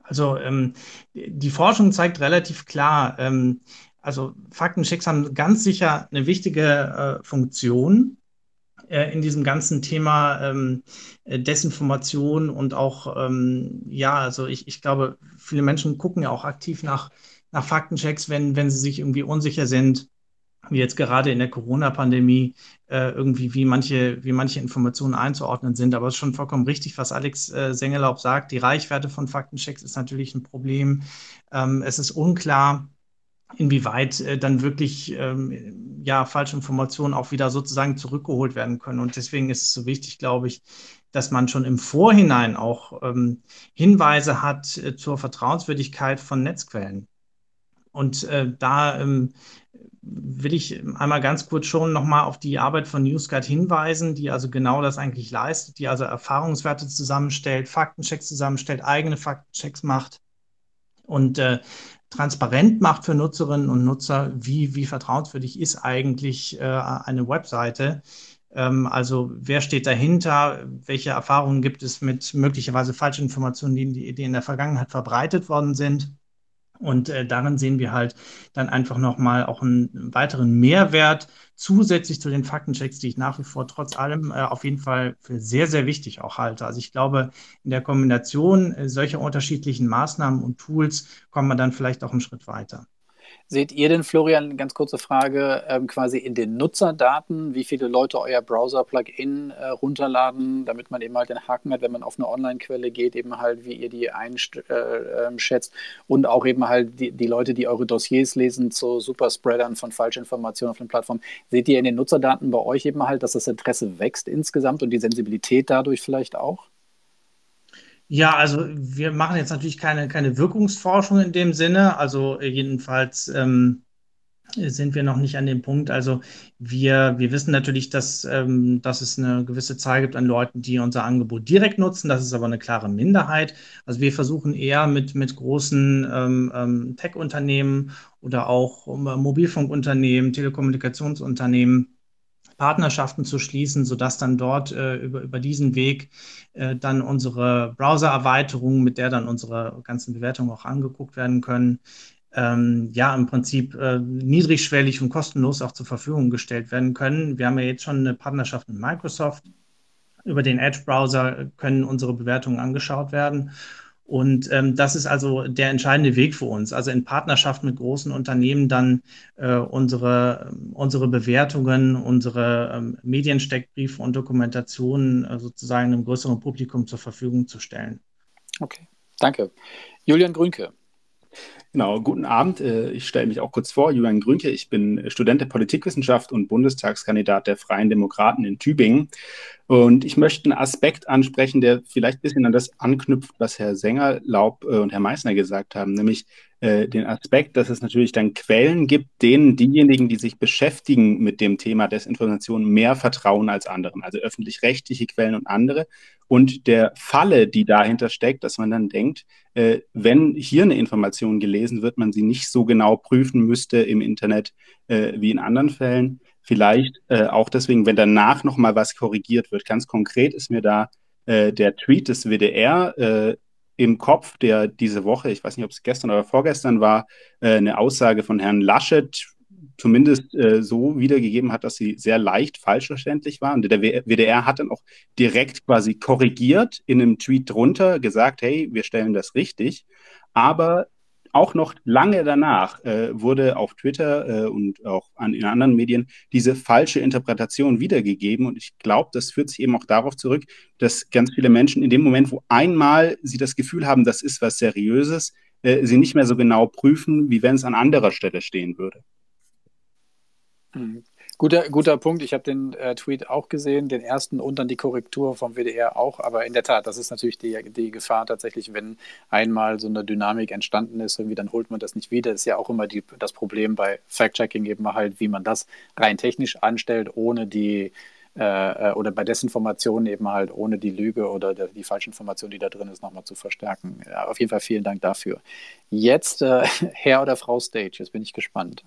Speaker 5: Also ähm, die Forschung zeigt relativ klar, ähm, also Faktenchecks haben ganz sicher eine wichtige äh, Funktion äh, in diesem ganzen Thema ähm, Desinformation und auch, ähm, ja, also ich, ich glaube, viele Menschen gucken ja auch aktiv nach nach Faktenchecks, wenn, wenn sie sich irgendwie unsicher sind, wie jetzt gerade in der Corona-Pandemie, äh, irgendwie, wie manche, wie manche Informationen einzuordnen sind. Aber es ist schon vollkommen richtig, was Alex äh, Sengelaub sagt. Die Reichweite von Faktenchecks ist natürlich ein Problem. Ähm, es ist unklar, inwieweit äh, dann wirklich ähm, ja, falsche Informationen auch wieder sozusagen zurückgeholt werden können. Und deswegen ist es so wichtig, glaube ich, dass man schon im Vorhinein auch ähm, Hinweise hat äh, zur Vertrauenswürdigkeit von Netzquellen. Und äh, da ähm, will ich einmal ganz kurz schon nochmal auf die Arbeit von NewsGuide hinweisen, die also genau das eigentlich leistet, die also Erfahrungswerte zusammenstellt, Faktenchecks zusammenstellt, eigene Faktenchecks macht und äh, transparent macht für Nutzerinnen und Nutzer, wie, wie vertrauenswürdig ist eigentlich äh, eine Webseite. Ähm, also wer steht dahinter, welche Erfahrungen gibt es mit möglicherweise Falschinformationen, die, die in der Vergangenheit verbreitet worden sind und äh, darin sehen wir halt dann einfach nochmal auch einen weiteren Mehrwert zusätzlich zu den Faktenchecks, die ich nach wie vor trotz allem äh, auf jeden Fall für sehr, sehr wichtig auch halte. Also ich glaube, in der Kombination äh, solcher unterschiedlichen Maßnahmen und Tools kommt man dann vielleicht auch einen Schritt weiter.
Speaker 1: Seht ihr denn, Florian, ganz kurze Frage, ähm, quasi in den Nutzerdaten, wie viele Leute euer Browser-Plugin äh, runterladen, damit man eben halt den Haken hat, wenn man auf eine Online-Quelle geht, eben halt, wie ihr die einschätzt äh, ähm, und auch eben halt die, die Leute, die eure Dossiers lesen zu Superspreadern von Falschinformationen auf den Plattformen. Seht ihr in den Nutzerdaten bei euch eben halt, dass das Interesse wächst insgesamt und die Sensibilität dadurch vielleicht auch?
Speaker 5: Ja, also wir machen jetzt natürlich keine, keine Wirkungsforschung in dem Sinne. Also jedenfalls ähm, sind wir noch nicht an dem Punkt. Also wir, wir wissen natürlich, dass, ähm, dass es eine gewisse Zahl gibt an Leuten, die unser Angebot direkt nutzen. Das ist aber eine klare Minderheit. Also wir versuchen eher mit, mit großen ähm, ähm Tech-Unternehmen oder auch äh, Mobilfunkunternehmen, Telekommunikationsunternehmen Partnerschaften zu schließen, sodass dann dort äh, über, über diesen Weg äh, dann unsere Browser-Erweiterungen, mit der dann unsere ganzen Bewertungen auch angeguckt werden können, ähm, ja, im Prinzip äh, niedrigschwellig und kostenlos auch zur Verfügung gestellt werden können. Wir haben ja jetzt schon eine Partnerschaft mit Microsoft. Über den Edge-Browser können unsere Bewertungen angeschaut werden. Und ähm, das ist also der entscheidende Weg für uns. Also in Partnerschaft mit großen Unternehmen dann äh, unsere, unsere Bewertungen, unsere ähm, Mediensteckbriefe und Dokumentationen äh, sozusagen einem größeren Publikum zur Verfügung zu stellen.
Speaker 1: Okay, danke. Julian Grünke.
Speaker 6: Genau, guten Abend. Äh, ich stelle mich auch kurz vor, Julian Grünke. Ich bin Student der Politikwissenschaft und Bundestagskandidat der Freien Demokraten in Tübingen. Und ich möchte einen Aspekt ansprechen, der vielleicht ein bisschen an das anknüpft, was Herr Sänger, Laub äh, und Herr Meissner gesagt haben, nämlich äh, den Aspekt, dass es natürlich dann Quellen gibt, denen diejenigen, die sich beschäftigen mit dem Thema Desinformation, mehr vertrauen als anderen, also öffentlich-rechtliche Quellen und andere. Und der Falle, die dahinter steckt, dass man dann denkt, äh, wenn hier eine Information gelesen wird, man sie nicht so genau prüfen müsste im Internet äh, wie in anderen Fällen. Vielleicht äh, auch deswegen, wenn danach nochmal was korrigiert wird. Ganz konkret ist mir da äh, der Tweet des WDR äh, im Kopf, der diese Woche, ich weiß nicht, ob es gestern oder vorgestern war, äh, eine Aussage von Herrn Laschet zumindest äh, so wiedergegeben hat, dass sie sehr leicht falsch verständlich war. Und der WDR hat dann auch direkt quasi korrigiert in einem Tweet drunter, gesagt, hey, wir stellen das richtig. Aber auch noch lange danach äh, wurde auf Twitter äh, und auch an, in anderen Medien diese falsche Interpretation wiedergegeben. Und ich glaube, das führt sich eben auch darauf zurück, dass ganz viele Menschen in dem Moment, wo einmal sie das Gefühl haben, das ist was Seriöses, äh, sie nicht mehr so genau prüfen, wie wenn es an anderer Stelle stehen würde.
Speaker 1: Guter, guter Punkt. Ich habe den äh, Tweet auch gesehen, den ersten und dann die Korrektur vom WDR auch. Aber in der Tat, das ist natürlich die, die Gefahr tatsächlich, wenn einmal so eine Dynamik entstanden ist, irgendwie dann holt man das nicht wieder. Das ist ja auch immer die, das Problem bei Fact-Checking eben halt, wie man das rein technisch anstellt, ohne die äh, äh oder bei Desinformation eben halt ohne die Lüge oder die, die falsche Information, die da drin ist, nochmal zu verstärken. Ja, auf jeden Fall vielen Dank dafür. Jetzt äh, Herr oder Frau Stage, jetzt bin ich gespannt.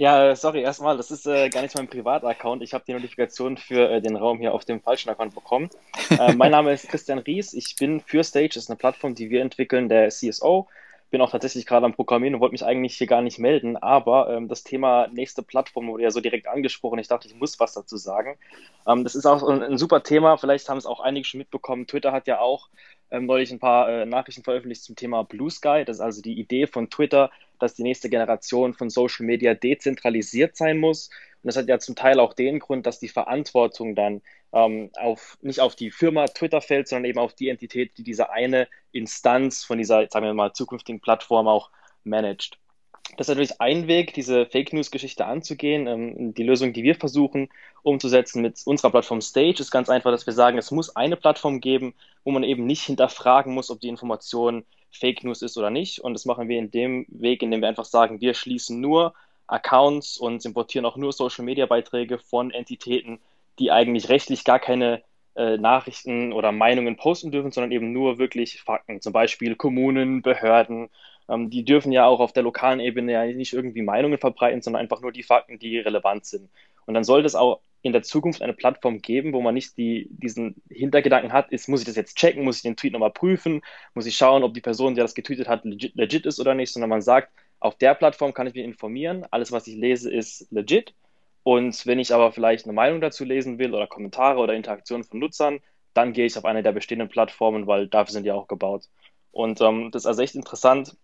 Speaker 7: Ja, sorry, erstmal, das ist äh, gar nicht mein Privat-Account. Ich habe die Notifikation für äh, den Raum hier auf dem falschen Account bekommen. Äh, mein Name ist Christian Ries. Ich bin für Stage, das ist eine Plattform, die wir entwickeln, der CSO. Bin auch tatsächlich gerade am Programmieren und wollte mich eigentlich hier gar nicht melden, aber ähm, das Thema nächste Plattform wurde ja so direkt angesprochen. Ich dachte, ich muss was dazu sagen. Ähm, das ist auch ein, ein super Thema. Vielleicht haben es auch einige schon mitbekommen. Twitter hat ja auch ähm, neulich ein paar äh, Nachrichten veröffentlicht zum Thema Blue Sky. Das ist also die Idee von Twitter, dass die nächste Generation von Social Media dezentralisiert sein muss. Und das hat ja zum Teil auch den Grund, dass die Verantwortung dann ähm, auf, nicht auf die Firma Twitter fällt, sondern eben auf die Entität, die diese eine Instanz von dieser, sagen wir mal, zukünftigen Plattform auch managt. Das ist natürlich ein Weg, diese Fake News-Geschichte anzugehen. Ähm, die Lösung, die wir versuchen umzusetzen mit unserer Plattform Stage, ist ganz einfach, dass wir sagen, es muss eine Plattform geben, wo man eben nicht hinterfragen muss, ob die Information Fake News ist oder nicht. Und das machen wir in dem Weg, indem wir einfach sagen, wir schließen nur Accounts und importieren auch nur Social-Media-Beiträge von Entitäten, die eigentlich rechtlich gar keine äh, Nachrichten oder Meinungen posten dürfen, sondern eben nur wirklich Fakten. Zum Beispiel Kommunen, Behörden, ähm, die dürfen ja auch auf der lokalen Ebene ja nicht irgendwie Meinungen verbreiten, sondern einfach nur die Fakten, die relevant sind. Und dann sollte es auch in der Zukunft eine Plattform geben, wo man nicht die, diesen Hintergedanken hat, ist, muss ich das jetzt checken, muss ich den Tweet nochmal prüfen, muss ich schauen, ob die Person, die das getweetet hat, legit, legit ist oder nicht, sondern man sagt, auf der Plattform kann ich mich informieren, alles, was ich lese, ist legit. Und wenn ich aber vielleicht eine Meinung dazu lesen will oder Kommentare oder Interaktionen von Nutzern, dann gehe ich auf eine der bestehenden Plattformen, weil dafür sind die auch gebaut. Und ähm, das ist also echt interessant,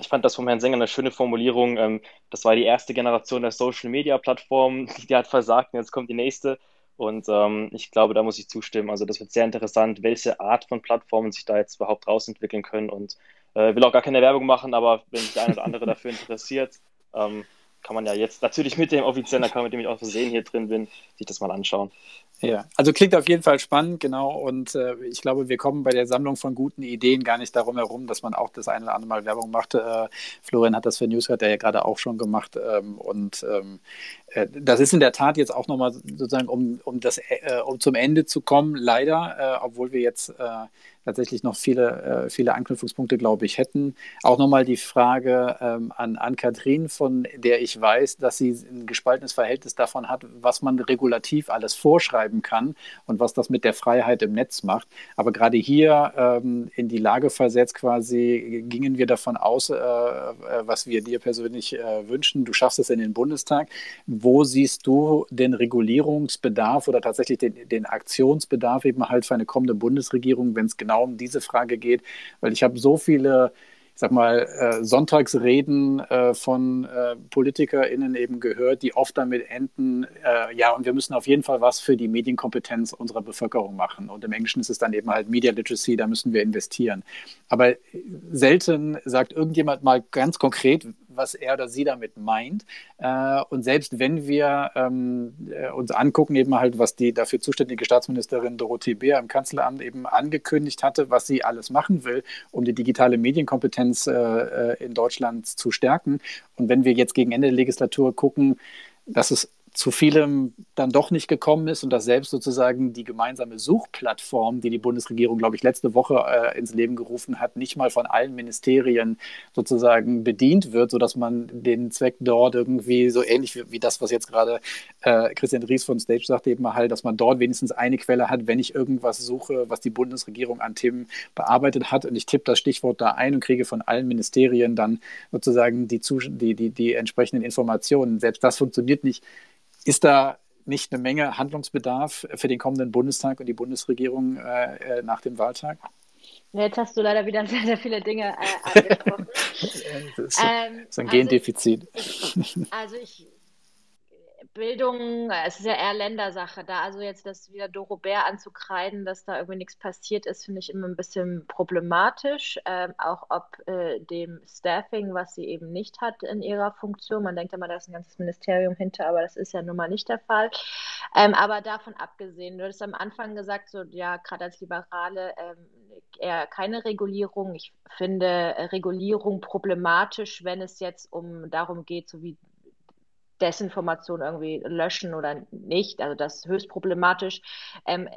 Speaker 7: ich fand das vom Herrn Sänger eine schöne Formulierung. Ähm, das war die erste Generation der Social Media Plattform, die hat versagt und jetzt kommt die nächste. Und ähm, ich glaube, da muss ich zustimmen. Also das wird sehr interessant, welche Art von Plattformen sich da jetzt überhaupt rausentwickeln können. Und äh, will auch gar keine Werbung machen, aber wenn sich der eine oder andere dafür interessiert, ähm, kann man ja jetzt natürlich mit dem offiziellen Account, mit dem ich auch versehen hier drin bin, sich das mal anschauen.
Speaker 1: Ja, also klingt auf jeden Fall spannend, genau. Und äh, ich glaube, wir kommen bei der Sammlung von guten Ideen gar nicht darum herum, dass man auch das eine oder andere Mal Werbung macht. Äh, Florian hat das für Newscat ja gerade auch schon gemacht. Ähm, und ähm, äh, das ist in der Tat jetzt auch nochmal sozusagen, um, um, das, äh, um zum Ende zu kommen, leider, äh, obwohl wir jetzt äh, tatsächlich noch viele, äh, viele Anknüpfungspunkte, glaube ich, hätten. Auch nochmal die Frage ähm, an, an Kathrin, von der ich weiß, dass sie ein gespaltenes Verhältnis davon hat, was man regulativ alles vorschreiben kann und was das mit der Freiheit im Netz macht. Aber gerade hier ähm, in die Lage versetzt quasi, gingen wir davon aus, äh, äh was wir dir persönlich äh, wünschen. Du schaffst es in den Bundestag. Wo siehst du den Regulierungsbedarf oder tatsächlich den, den Aktionsbedarf eben halt für eine kommende Bundesregierung, wenn es genau genau um diese Frage geht, weil ich habe so viele sag mal, äh, Sonntagsreden äh, von äh, PolitikerInnen eben gehört, die oft damit enden, äh, ja, und wir müssen auf jeden Fall was für die Medienkompetenz unserer Bevölkerung machen. Und im Englischen ist es dann eben halt Media Literacy, da müssen wir investieren. Aber selten sagt irgendjemand mal ganz konkret, was er oder sie damit meint. Äh, und selbst wenn wir ähm, äh, uns angucken, eben halt, was die dafür zuständige Staatsministerin Dorothee Beer im Kanzleramt eben angekündigt hatte, was sie alles machen will, um die digitale Medienkompetenz äh, in Deutschland zu stärken. Und wenn wir jetzt gegen Ende der Legislatur gucken, dass es zu vielem dann doch nicht gekommen ist und dass selbst sozusagen die gemeinsame Suchplattform, die die Bundesregierung, glaube ich, letzte Woche äh, ins Leben gerufen hat, nicht mal von allen Ministerien sozusagen bedient wird, sodass man den Zweck dort irgendwie so ähnlich wie, wie das, was jetzt gerade äh, Christian Ries von Stage sagte, eben halt, dass man dort wenigstens eine Quelle hat, wenn ich irgendwas suche, was die Bundesregierung an Themen bearbeitet hat und ich tippe das Stichwort da ein und kriege von allen Ministerien dann sozusagen die, die, die, die entsprechenden Informationen. Selbst das funktioniert nicht ist da nicht eine Menge Handlungsbedarf für den kommenden Bundestag und die Bundesregierung äh, äh nach dem Wahltag?
Speaker 3: Jetzt hast du leider wieder sehr, sehr viele Dinge äh, angesprochen.
Speaker 1: das ist, ähm, ist ein also Gendefizit.
Speaker 3: Ich, also ich Bildung, es ist ja eher Ländersache. Da also jetzt das wieder Doro Bär anzukreiden, dass da irgendwie nichts passiert ist, finde ich immer ein bisschen problematisch. Ähm, auch ob äh, dem Staffing, was sie eben nicht hat in ihrer Funktion. Man denkt immer, da ist ein ganzes Ministerium hinter, aber das ist ja nun mal nicht der Fall. Ähm, aber davon abgesehen, du hast am Anfang gesagt, so ja, gerade als Liberale ähm, eher keine Regulierung. Ich finde Regulierung problematisch, wenn es jetzt um darum geht, so wie Desinformation irgendwie löschen oder nicht. Also das ist höchst problematisch. Ähm,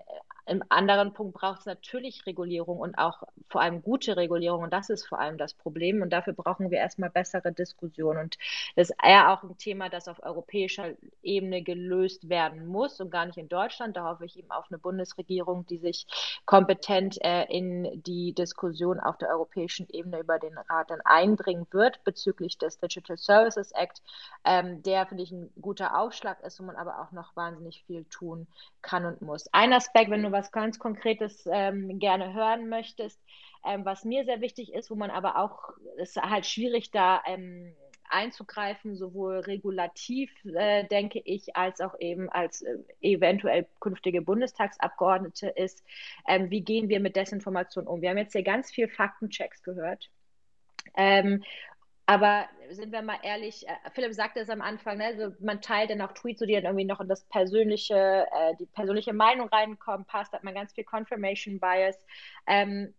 Speaker 3: im anderen Punkt braucht es natürlich Regulierung und auch vor allem gute Regulierung. Und das ist vor allem das Problem. Und dafür brauchen wir erstmal bessere Diskussionen. Und das ist eher auch ein Thema, das auf europäischer Ebene gelöst werden muss und gar nicht in Deutschland. Da hoffe ich eben auf eine Bundesregierung, die sich kompetent äh, in die Diskussion auf der europäischen Ebene über den Rat dann einbringen wird bezüglich des Digital Services Act, ähm, der, finde ich, ein guter Aufschlag ist, wo man aber auch noch wahnsinnig viel tun kann und muss. Ein Aspekt, wenn du was ganz Konkretes ähm, gerne hören möchtest, ähm, was mir sehr wichtig ist, wo man aber auch, es ist halt schwierig da ähm, einzugreifen, sowohl regulativ, äh, denke ich, als auch eben als äh, eventuell künftige Bundestagsabgeordnete ist, ähm, wie gehen wir mit Desinformation um? Wir haben jetzt hier ganz viel Faktenchecks gehört. Ähm, aber sind wir mal ehrlich, äh, Philipp sagte es am Anfang, ne, also man teilt dann auch Tweets, die dann irgendwie noch in das persönliche, äh, die persönliche Meinung reinkommen, passt, hat man ganz viel Confirmation Bias. Ähm,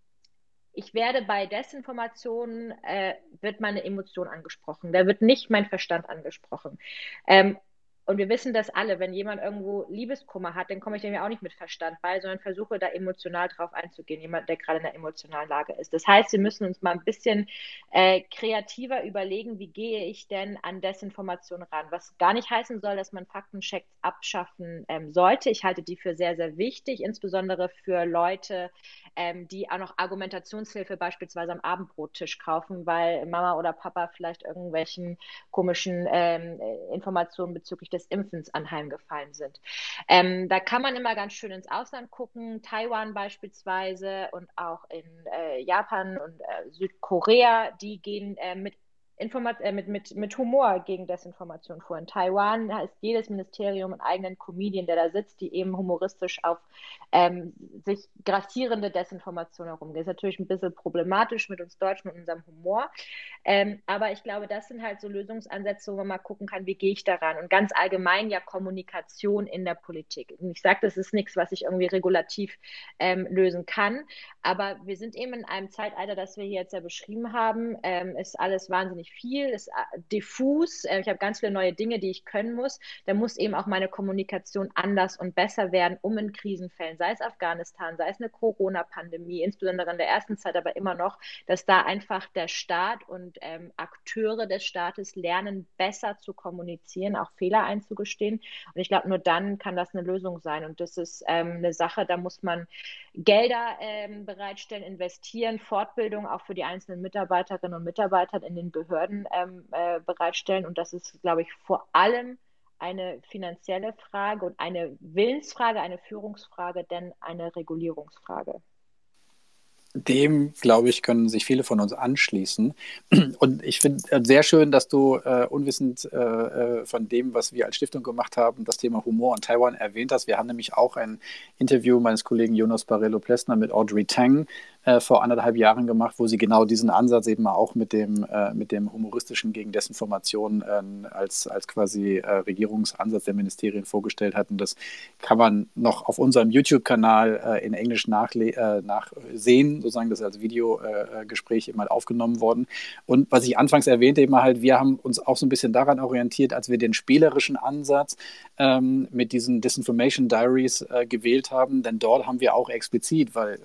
Speaker 3: ich werde bei Desinformationen, äh, wird meine Emotion angesprochen. Da wird nicht mein Verstand angesprochen. Ähm, und wir wissen das alle, wenn jemand irgendwo Liebeskummer hat, dann komme ich dem ja auch nicht mit Verstand bei, sondern versuche da emotional drauf einzugehen, jemand, der gerade in einer emotionalen Lage ist. Das heißt, wir müssen uns mal ein bisschen äh, kreativer überlegen, wie gehe ich denn an Desinformation ran, was gar nicht heißen soll, dass man Faktenchecks abschaffen ähm, sollte. Ich halte die für sehr, sehr wichtig, insbesondere für Leute, ähm, die auch noch Argumentationshilfe beispielsweise am Abendbrottisch kaufen, weil Mama oder Papa vielleicht irgendwelchen komischen ähm, Informationen bezüglich des Impfens anheimgefallen sind. Ähm, da kann man immer ganz schön ins Ausland gucken, Taiwan beispielsweise und auch in äh, Japan und äh, Südkorea, die gehen äh, mit Informat äh, mit, mit, mit Humor gegen Desinformation vor. In Taiwan ist jedes Ministerium einen eigenen Comedian, der da sitzt, die eben humoristisch auf ähm, sich grassierende Desinformation herumgeht. Ist natürlich ein bisschen problematisch mit uns Deutschen und unserem Humor. Ähm, aber ich glaube, das sind halt so Lösungsansätze, wo man mal gucken kann, wie gehe ich daran. Und ganz allgemein ja Kommunikation in der Politik. Ich sage, das ist nichts, was ich irgendwie regulativ ähm, lösen kann. Aber wir sind eben in einem Zeitalter, das wir hier jetzt ja beschrieben haben, ähm, ist alles wahnsinnig viel, ist äh, diffus. Äh, ich habe ganz viele neue Dinge, die ich können muss. Da muss eben auch meine Kommunikation anders und besser werden, um in Krisenfällen, sei es Afghanistan, sei es eine Corona-Pandemie, insbesondere in der ersten Zeit, aber immer noch, dass da einfach der Staat und ähm, Akteure des Staates lernen, besser zu kommunizieren, auch Fehler einzugestehen. Und ich glaube, nur dann kann das eine Lösung sein. Und das ist ähm, eine Sache, da muss man Gelder ähm, bereitstellen, investieren, Fortbildung auch für die einzelnen Mitarbeiterinnen und Mitarbeiter in den Behörden ähm, äh, bereitstellen. Und das ist, glaube ich, vor allem eine finanzielle Frage und eine Willensfrage, eine Führungsfrage, denn eine Regulierungsfrage.
Speaker 1: Dem, glaube ich, können sich viele von uns anschließen. Und ich finde äh, sehr schön, dass du äh, unwissend äh, äh, von dem, was wir als Stiftung gemacht haben, das Thema Humor und Taiwan erwähnt hast. Wir haben nämlich auch ein Interview meines Kollegen Jonas Barello-Plessner mit Audrey Tang äh, vor anderthalb Jahren gemacht, wo sie genau diesen Ansatz eben auch mit dem, äh, mit dem humoristischen gegen Desinformation äh, als, als quasi äh, Regierungsansatz der Ministerien vorgestellt hatten. Das kann man noch auf unserem YouTube-Kanal äh, in Englisch nachsehen, sozusagen das als Videogespräch eben halt aufgenommen worden. Und was ich anfangs erwähnte, eben halt, wir haben uns auch so ein bisschen daran orientiert, als wir den spielerischen Ansatz ähm, mit diesen Disinformation Diaries gewählt haben, denn dort haben wir auch explizit, weil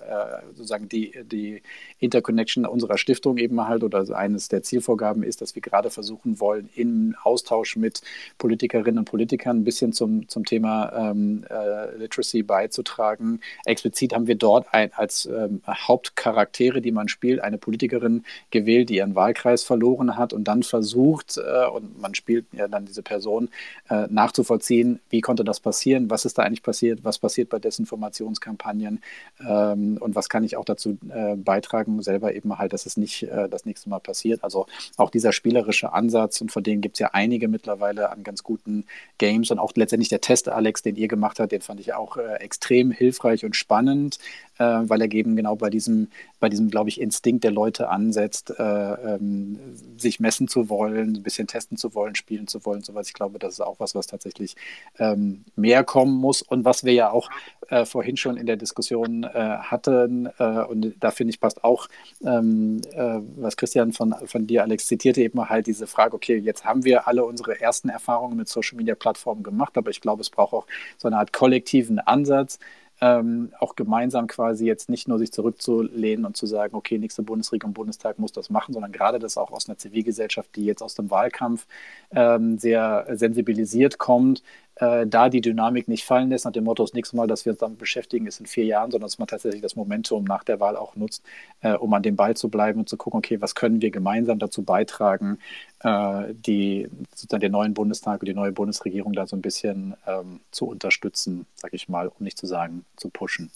Speaker 1: sozusagen die die, Interconnection unserer Stiftung eben halt oder eines der Zielvorgaben ist, dass wir gerade versuchen wollen, im Austausch mit Politikerinnen und Politikern ein bisschen zum, zum Thema ähm, äh, Literacy beizutragen. Explizit haben wir dort ein, als ähm, Hauptcharaktere, die man spielt, eine Politikerin gewählt, die ihren Wahlkreis verloren hat und dann versucht, äh, und man spielt ja dann diese Person, äh, nachzuvollziehen, wie konnte das passieren, was ist da eigentlich passiert, was passiert bei Desinformationskampagnen ähm, und was kann ich auch dazu äh, beitragen, selber eben halt, dass es nicht äh, das nächste Mal passiert. Also auch dieser spielerische Ansatz und von denen gibt es ja einige mittlerweile an ganz guten Games und auch letztendlich der Test, Alex, den ihr gemacht habt, den fand ich auch äh, extrem hilfreich und spannend, äh, weil er eben genau bei diesem, bei diesem, glaube ich, Instinkt der Leute ansetzt, äh, ähm, sich messen zu wollen, ein bisschen testen zu wollen, spielen zu wollen, sowas. Ich glaube, das ist auch was, was tatsächlich ähm, mehr kommen muss und was wir ja auch äh, vorhin schon in der Diskussion hatten und da finde ich, passt auch, ähm, äh, was Christian von, von dir, Alex, zitierte, eben halt diese Frage, okay, jetzt haben wir alle unsere ersten Erfahrungen mit Social Media Plattformen gemacht, aber ich glaube, es braucht auch so eine Art kollektiven Ansatz, ähm, auch gemeinsam quasi jetzt nicht nur sich zurückzulehnen und zu sagen, okay, nächste Bundesregierung, Bundestag muss das machen, sondern gerade das auch aus einer Zivilgesellschaft, die jetzt aus dem Wahlkampf ähm, sehr sensibilisiert kommt, äh, da die Dynamik nicht fallen lässt, nach dem Motto, das nächste Mal, dass wir uns damit beschäftigen, ist in vier Jahren, sondern dass man tatsächlich das Momentum nach der Wahl auch nutzt, äh, um an dem Ball zu bleiben und zu gucken, okay, was können wir gemeinsam dazu beitragen, äh, die sozusagen den neuen Bundestag und die neue Bundesregierung da so ein bisschen ähm, zu unterstützen, sage ich mal, um nicht zu sagen, zu pushen.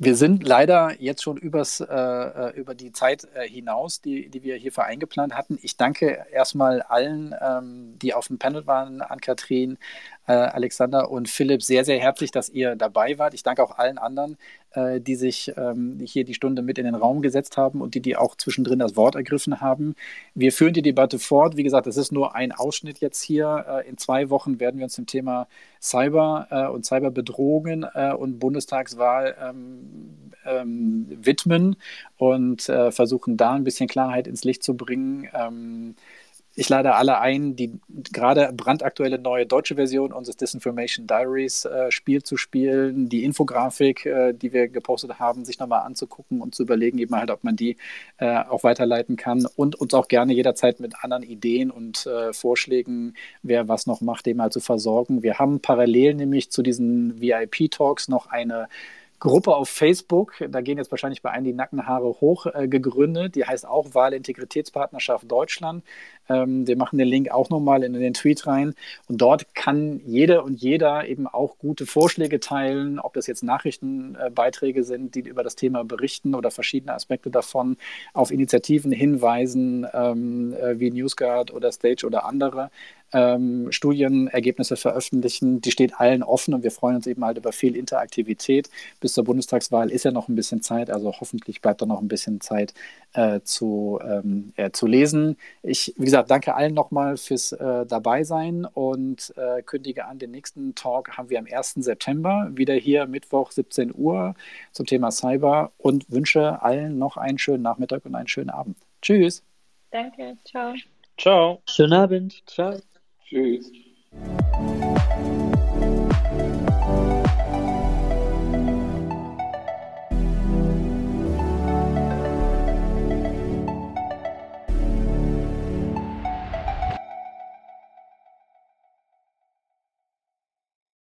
Speaker 1: Wir sind leider jetzt schon übers, äh, äh, über die Zeit äh, hinaus, die, die wir hierfür eingeplant hatten. Ich danke erstmal allen, ähm, die auf dem Panel waren, an Kathrin, äh, Alexander und Philipp, sehr, sehr herzlich, dass ihr dabei wart. Ich danke auch allen anderen, äh, die sich ähm, hier die Stunde mit in den Raum gesetzt haben und die, die auch zwischendrin das Wort ergriffen haben. Wir führen die Debatte fort. Wie gesagt, das ist nur ein Ausschnitt jetzt hier. Äh, in zwei Wochen werden wir uns dem Thema Cyber äh, und Cyberbedrohungen äh, und Bundestagswahl ähm, ähm, widmen und äh, versuchen da ein bisschen Klarheit ins Licht zu bringen. Ich lade alle ein, die gerade brandaktuelle neue deutsche Version unseres Disinformation Diaries äh, Spiel zu spielen, die Infografik, äh, die wir gepostet haben, sich nochmal anzugucken und zu überlegen, eben halt, ob man die äh, auch weiterleiten kann und uns auch gerne jederzeit mit anderen Ideen und äh, Vorschlägen, wer was noch macht, dem halt zu versorgen. Wir haben parallel nämlich zu diesen VIP-Talks noch eine Gruppe auf Facebook, da gehen jetzt wahrscheinlich bei allen die Nackenhaare hoch, äh, gegründet. Die heißt auch Wahlintegritätspartnerschaft Deutschland. Ähm, wir machen den Link auch nochmal in, in den Tweet rein. Und dort kann jede und jeder eben auch gute Vorschläge teilen, ob das jetzt Nachrichtenbeiträge sind, die über das Thema berichten oder verschiedene Aspekte davon, auf Initiativen hinweisen, ähm, äh, wie NewsGuard oder Stage oder andere ähm, Studienergebnisse veröffentlichen. Die steht allen offen und wir freuen uns eben halt über viel Interaktivität. Bis zur Bundestagswahl ist ja noch ein bisschen Zeit, also hoffentlich bleibt da noch ein bisschen Zeit äh, zu, ähm, äh, zu lesen. Ich, wie gesagt, danke allen nochmal fürs äh, Dabeisein und äh, kündige an, den nächsten Talk haben wir am 1. September, wieder hier Mittwoch 17 Uhr zum Thema Cyber und wünsche allen noch einen schönen Nachmittag und einen schönen Abend. Tschüss.
Speaker 3: Danke, ciao.
Speaker 7: Ciao.
Speaker 2: Schönen Abend. Ciao.
Speaker 4: Tschüss.